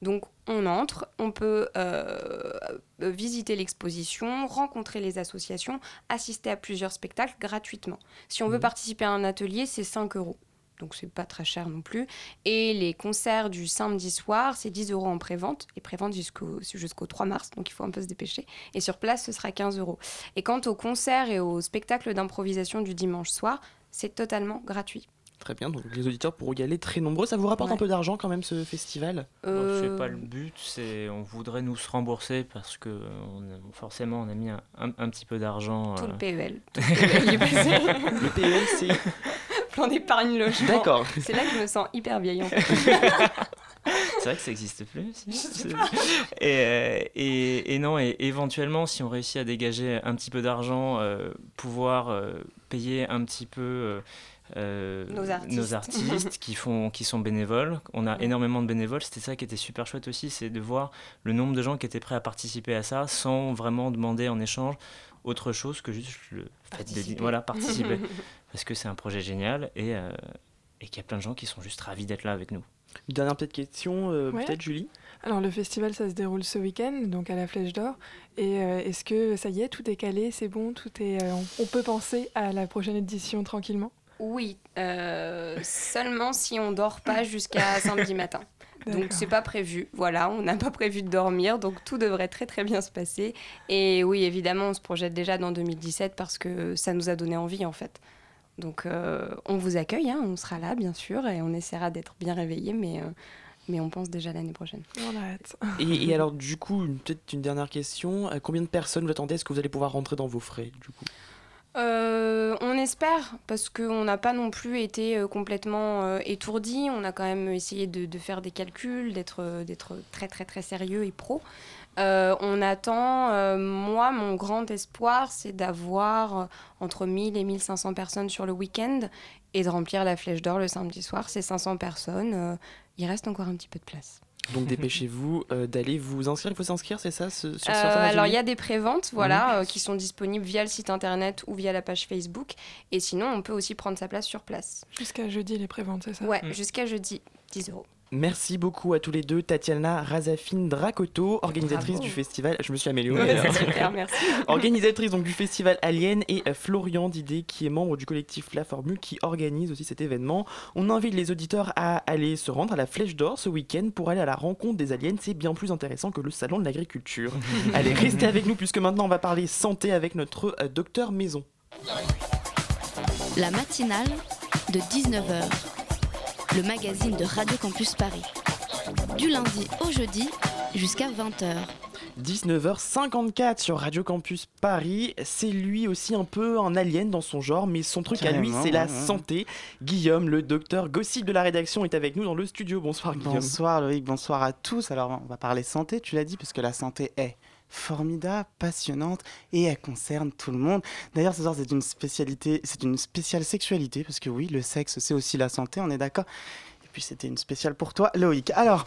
Donc on entre, on peut euh, visiter l'exposition, rencontrer les associations, assister à plusieurs spectacles gratuitement. Si on veut participer à un atelier, c'est 5 euros. donc c'est pas très cher non plus. Et les concerts du samedi soir, c'est 10 euros en pré-vente, et pré-vente jusqu'au jusqu'au 3 mars, donc il faut un peu se dépêcher. Et sur place, ce sera 15 euros. Et quant aux concerts et aux spectacles d'improvisation du dimanche soir, c'est totalement gratuit. Très bien, donc les auditeurs pourront y aller très nombreux. Ça vous rapporte un peu d'argent quand même ce festival? Euh, C'est pas le but, c'est on voudrait nous se rembourser parce que on a- forcément on a mis un, un- un petit peu d'argent. Tout euh, le PEL. Tout le PEL PEL, c'est Plan d'épargne logement. D'accord. C'est là que je me sens hyper fait. C'est vrai que ça n'existe plus. si. C'est- Et, euh, et, et non, et éventuellement, si on réussit à dégager un petit peu d'argent, euh, pouvoir euh, payer un petit peu euh, Nos artistes. artistes qui, font, qui sont bénévoles. On a énormément de bénévoles. C'était ça qui était super chouette aussi, c'est de voir le nombre de gens qui étaient prêts à participer à ça sans vraiment demander en échange autre chose que juste le fait de Participer. voilà, participer. Parce que c'est un projet génial et, et qu'il y a plein de gens qui sont juste ravis d'être là avec nous. Une dernière petite question, euh, Ouais. peut-être Julie? Alors le festival, ça se déroule ce week-end, donc à la Flèche d'Or. Et euh, est-ce que ça y est, tout est calé, c'est bon, tout est, euh, on, peut penser à la prochaine édition tranquillement? Oui, euh, seulement si on dort pas jusqu'à samedi matin. Donc c'est pas prévu. Voilà, on n'a pas prévu de dormir, donc tout devrait très très bien se passer. Et oui, évidemment, on se projette déjà dans 2017 parce que ça nous a donné envie en fait. Donc euh, on vous accueille, hein, on sera là bien sûr et on essaiera d'être bien réveillés, mais, euh, mais on pense déjà l'année prochaine. On a hâte. Et, et alors, du coup, une- peut-être une dernière question. Euh, combien de personnes vous attendez? Est-ce que vous allez pouvoir rentrer dans vos frais, du coup? Euh, on espère, parce qu'on n'a pas non plus été complètement euh, étourdi. On a quand même essayé de, de faire des calculs, d'être d'être très très très sérieux et pro. Euh, on attend, euh, moi, mon grand espoir, c'est d'avoir euh, entre 1000 et 1500 personnes sur le week-end et de remplir la flèche d'or le samedi soir. Ces 500 personnes, euh, il reste encore un petit peu de place. Donc dépêchez-vous euh, d'aller vous inscrire. Il faut s'inscrire, c'est ça ce- sur Euh, alors il y a des préventes voilà, euh, qui sont disponibles via le site internet ou via la page Facebook. Et sinon, on peut aussi prendre sa place sur place. Jusqu'à jeudi, les préventes, c'est ça? Ouais, jusqu'à jeudi, 10 euros. Merci beaucoup à tous les deux, Tatiana Razafine Dracoto, organisatrice Bravo. du festival. Je me suis améliorée. Ouais, super, merci. organisatrice donc du festival Alien et euh, Florian Didé qui est membre du collectif La Formule qui organise aussi cet événement. On invite les auditeurs à aller se rendre à la Flèche d'Or ce week-end pour aller à la rencontre des aliens. C'est bien plus intéressant que le salon de l'agriculture. Allez, restez avec nous puisque maintenant on va parler santé avec notre euh, docteur Maison. La matinale de 19h. Le magazine de Radio Campus Paris. Du lundi au jeudi jusqu'à 20h. 19h54 sur Radio Campus Paris. C'est lui aussi un peu un alien dans son genre, mais son truc à lui, c'est la ouais. santé. Guillaume, le docteur gossip de la rédaction, est avec nous dans le studio. Bonsoir Guillaume. Bonsoir Loïc, bonsoir à tous. Alors on va parler santé, tu l'as dit, puisque la santé est formidable, passionnante et elle concerne tout le monde. D'ailleurs ce soir c'est une spécialité, c'est une spéciale sexualité, parce que oui, le sexe c'est aussi la santé, on est d'accord puis c'était une spéciale pour toi, Loïc. Alors,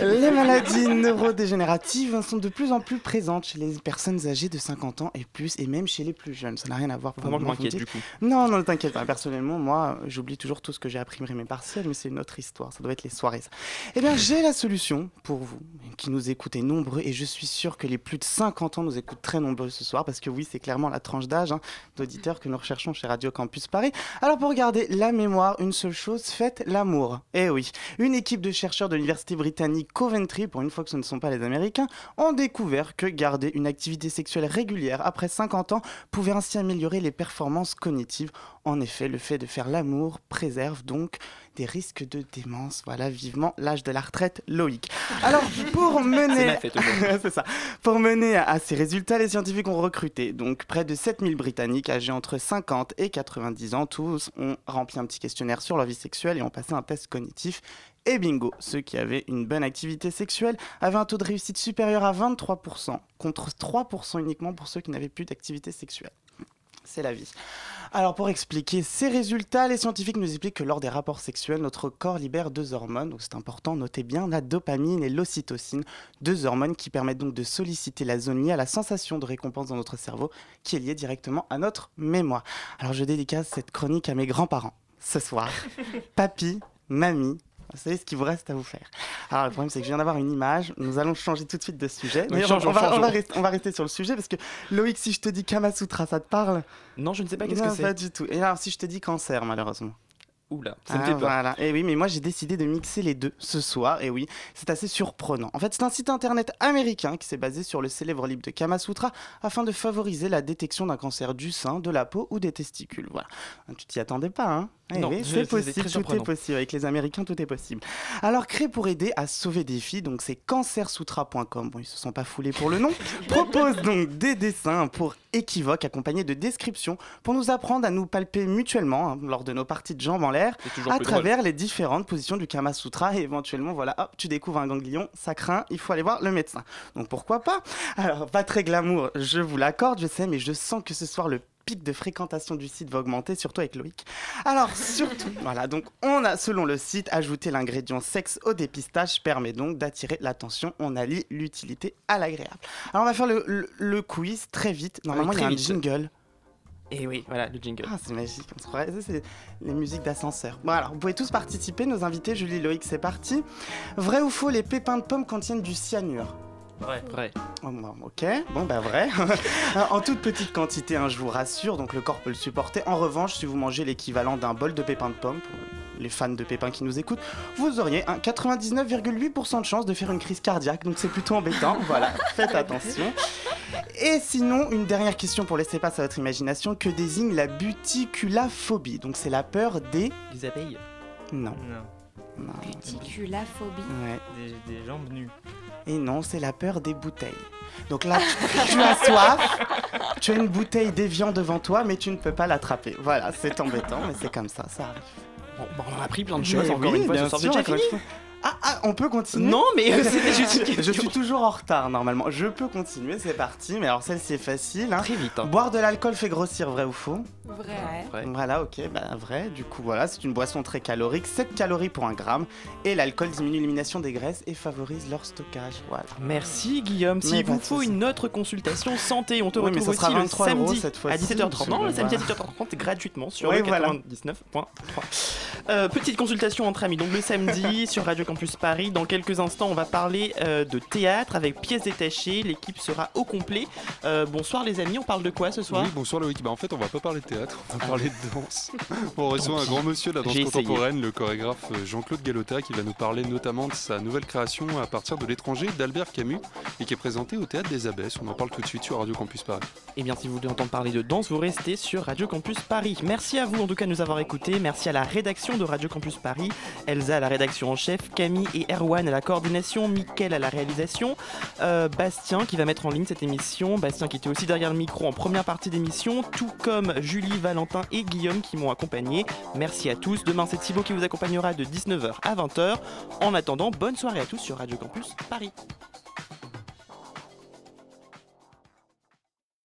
les maladies neurodégénératives sont de plus en plus présentes chez les personnes âgées de 50 ans et plus, et même chez les plus jeunes. Ça n'a rien à voir. Vraiment, je m'inquiète, du coup. Non, non, t'inquiète pas. Personnellement, moi, j'oublie toujours tout ce que j'ai appris mes partiels, mais c'est une autre histoire. Ça doit être les soirées, ça. Eh bien, j'ai la solution pour vous, qui nous écoutez nombreux, et je suis sûr que les plus de 50 ans nous écoutent très nombreux ce soir, parce que oui, c'est clairement la tranche d'âge hein, d'auditeurs que nous recherchons chez Radio Campus Paris. Alors, pour garder la mémoire, une seule chose, faites l'amour. Eh oui, une équipe de chercheurs de l'université britannique Coventry, pour une fois que ce ne sont pas les Américains, ont découvert que garder une activité sexuelle régulière après 50 ans pouvait ainsi améliorer les performances cognitives. En effet, le fait de faire l'amour préserve donc des risques de démence. Voilà, vivement l'âge de la retraite, Loïc. Alors, pour mener... C'est ça. Pour mener à, à ces résultats, les scientifiques ont recruté donc près de 7000 Britanniques âgés entre 50 et 90 ans. Tous ont rempli un petit questionnaire sur leur vie sexuelle et ont passé un test cognitif. Et bingo, ceux qui avaient une bonne activité sexuelle avaient un taux de réussite supérieur à 23%, contre 3% uniquement pour ceux qui n'avaient plus d'activité sexuelle. C'est la vie. Alors pour expliquer ces résultats, les scientifiques nous expliquent que lors des rapports sexuels, notre corps libère deux hormones, donc c'est important, notez bien la dopamine et l'ocytocine, deux hormones qui permettent donc de solliciter la zone liée à la sensation de récompense dans notre cerveau, qui est liée directement à notre mémoire. Alors je dédicace cette chronique à mes grands-parents ce soir. Papy, mamie, vous savez ce qu'il vous reste à vous faire. Alors le problème c'est que je viens d'avoir une image, nous allons changer tout de suite de sujet. Changeons, on, va, on, va changeons. rester, on va rester sur le sujet parce que Loïc, si je te dis Kama Sutra, ça te parle? Non, je ne sais pas qu'est-ce Non, que c'est? Pas du tout. Et alors si je te dis cancer, malheureusement Oula, ça me fait peur. Voilà. Et oui, mais moi j'ai décidé de mixer les deux ce soir. Et oui, c'est assez surprenant. En fait, c'est un site internet américain qui s'est basé sur le célèbre livre de Kama Sutra afin de favoriser la détection d'un cancer du sein, de la peau ou des testicules. Voilà. Tu t'y attendais pas, hein? Eh non, oui, c'est possible, tout est possible. Avec les Américains, tout est possible. Alors, créé pour aider à sauver des filles, donc c'est cancersutra.com, bon, ils se sont pas foulés pour le nom, propose donc des dessins pour équivoques accompagnés de descriptions pour nous apprendre à nous palper mutuellement hein, lors de nos parties de jambes en l'air à travers les différentes positions du Kama Sutra et éventuellement, voilà, hop, tu découvres un ganglion, ça craint, il faut aller voir le médecin. Donc pourquoi pas? Alors, pas très glamour, je vous l'accorde, je sais, mais je sens que ce soir le pic de fréquentation du site va augmenter, surtout avec Loïc. Alors, surtout, voilà, donc on a, selon le site, ajouté l'ingrédient sexe au dépistage, permet donc d'attirer l'attention. On allie l'utilité à l'agréable. Alors, on va faire le, quiz très vite. Normalement, il y a un jingle. Et oui, voilà, le jingle. Ah, c'est magique, on se croirait. Ça, c'est les musiques d'ascenseur. Bon, alors, vous pouvez tous participer, nos invités, Julie, Loïc, c'est parti. Vrai ou faux, les pépins de pommes contiennent du cyanure Vrai. Vrai. Oh, ok, bon bah vrai. en toute petite quantité, hein, je vous rassure, donc le corps peut le supporter. En revanche, si vous mangez l'équivalent d'un bol de pépins de pommes, pour les fans de pépins qui nous écoutent, vous auriez un 99,8% de chance de faire une crise cardiaque, donc c'est plutôt embêtant. voilà, faites attention. Et sinon, une dernière question pour laisser passer à votre imagination, que désigne la buticulaphobie Donc c'est la peur des... Les abeilles? Non. Non. Buticulaphobie Ouais. Des, des jambes nues. Et non, c'est la peur des bouteilles. Donc là, tu, as soif, tu as une bouteille déviant devant toi, mais tu ne peux pas l'attraper. Voilà, c'est embêtant, mais c'est comme ça, ça arrive. Bon, on a appris plein de choses, encore une fois, bien sûr, déjà fini. Ah, ah, on peut continuer Non, mais c'était juste une question. Je suis toujours en retard normalement. Je peux continuer, c'est parti. Mais alors celle-ci est facile. Hein. Très vite. Hein. Boire de l'alcool fait grossir, vrai ou faux? Vrai. Voilà, ok, bah vrai. Du coup, voilà, c'est une boisson très calorique, 7 calories pour un gramme. Et l'alcool diminue l'élimination des graisses et favorise leur stockage. Voilà. Merci Guillaume. S'il vous faut une autre consultation santé, on te retrouve aussi le samedi à 17h30. Non, le samedi à 17h30 gratuitement sur le 99.3. Euh, petite consultation entre amis. Donc le samedi sur Radio Campus Paris. Dans quelques instants, on va parler euh, de théâtre avec pièces détachées. L'équipe sera au complet. Euh, bonsoir les amis, on parle de quoi ce soir Oui, bonsoir Loïc. Bah, en fait, on va pas parler de théâtre, on va parler de danse. On reçoit un grand monsieur de la danse contemporaine, le chorégraphe euh, Jean-Claude Galota, qui va nous parler notamment de sa nouvelle création à partir de l'étranger d'Albert Camus et qui est présentée au théâtre des Abbesses. On en parle tout de suite sur Radio Campus Paris. Et eh bien, si vous voulez entendre parler de danse, vous restez sur Radio Campus Paris. Merci à vous en tout cas de nous avoir écoutés. Merci à la rédaction de Radio Campus Paris, Elsa à la rédaction en chef, Camille et Erwan à la coordination, Mickaël à la réalisation, euh, Bastien qui va mettre en ligne cette émission, Bastien qui était aussi derrière le micro en première partie d'émission, tout comme Julie, Valentin et Guillaume qui m'ont accompagné. Merci à tous. Demain, c'est Thibaut qui vous accompagnera de 19h à 20h. En attendant, bonne soirée à tous sur Radio Campus Paris.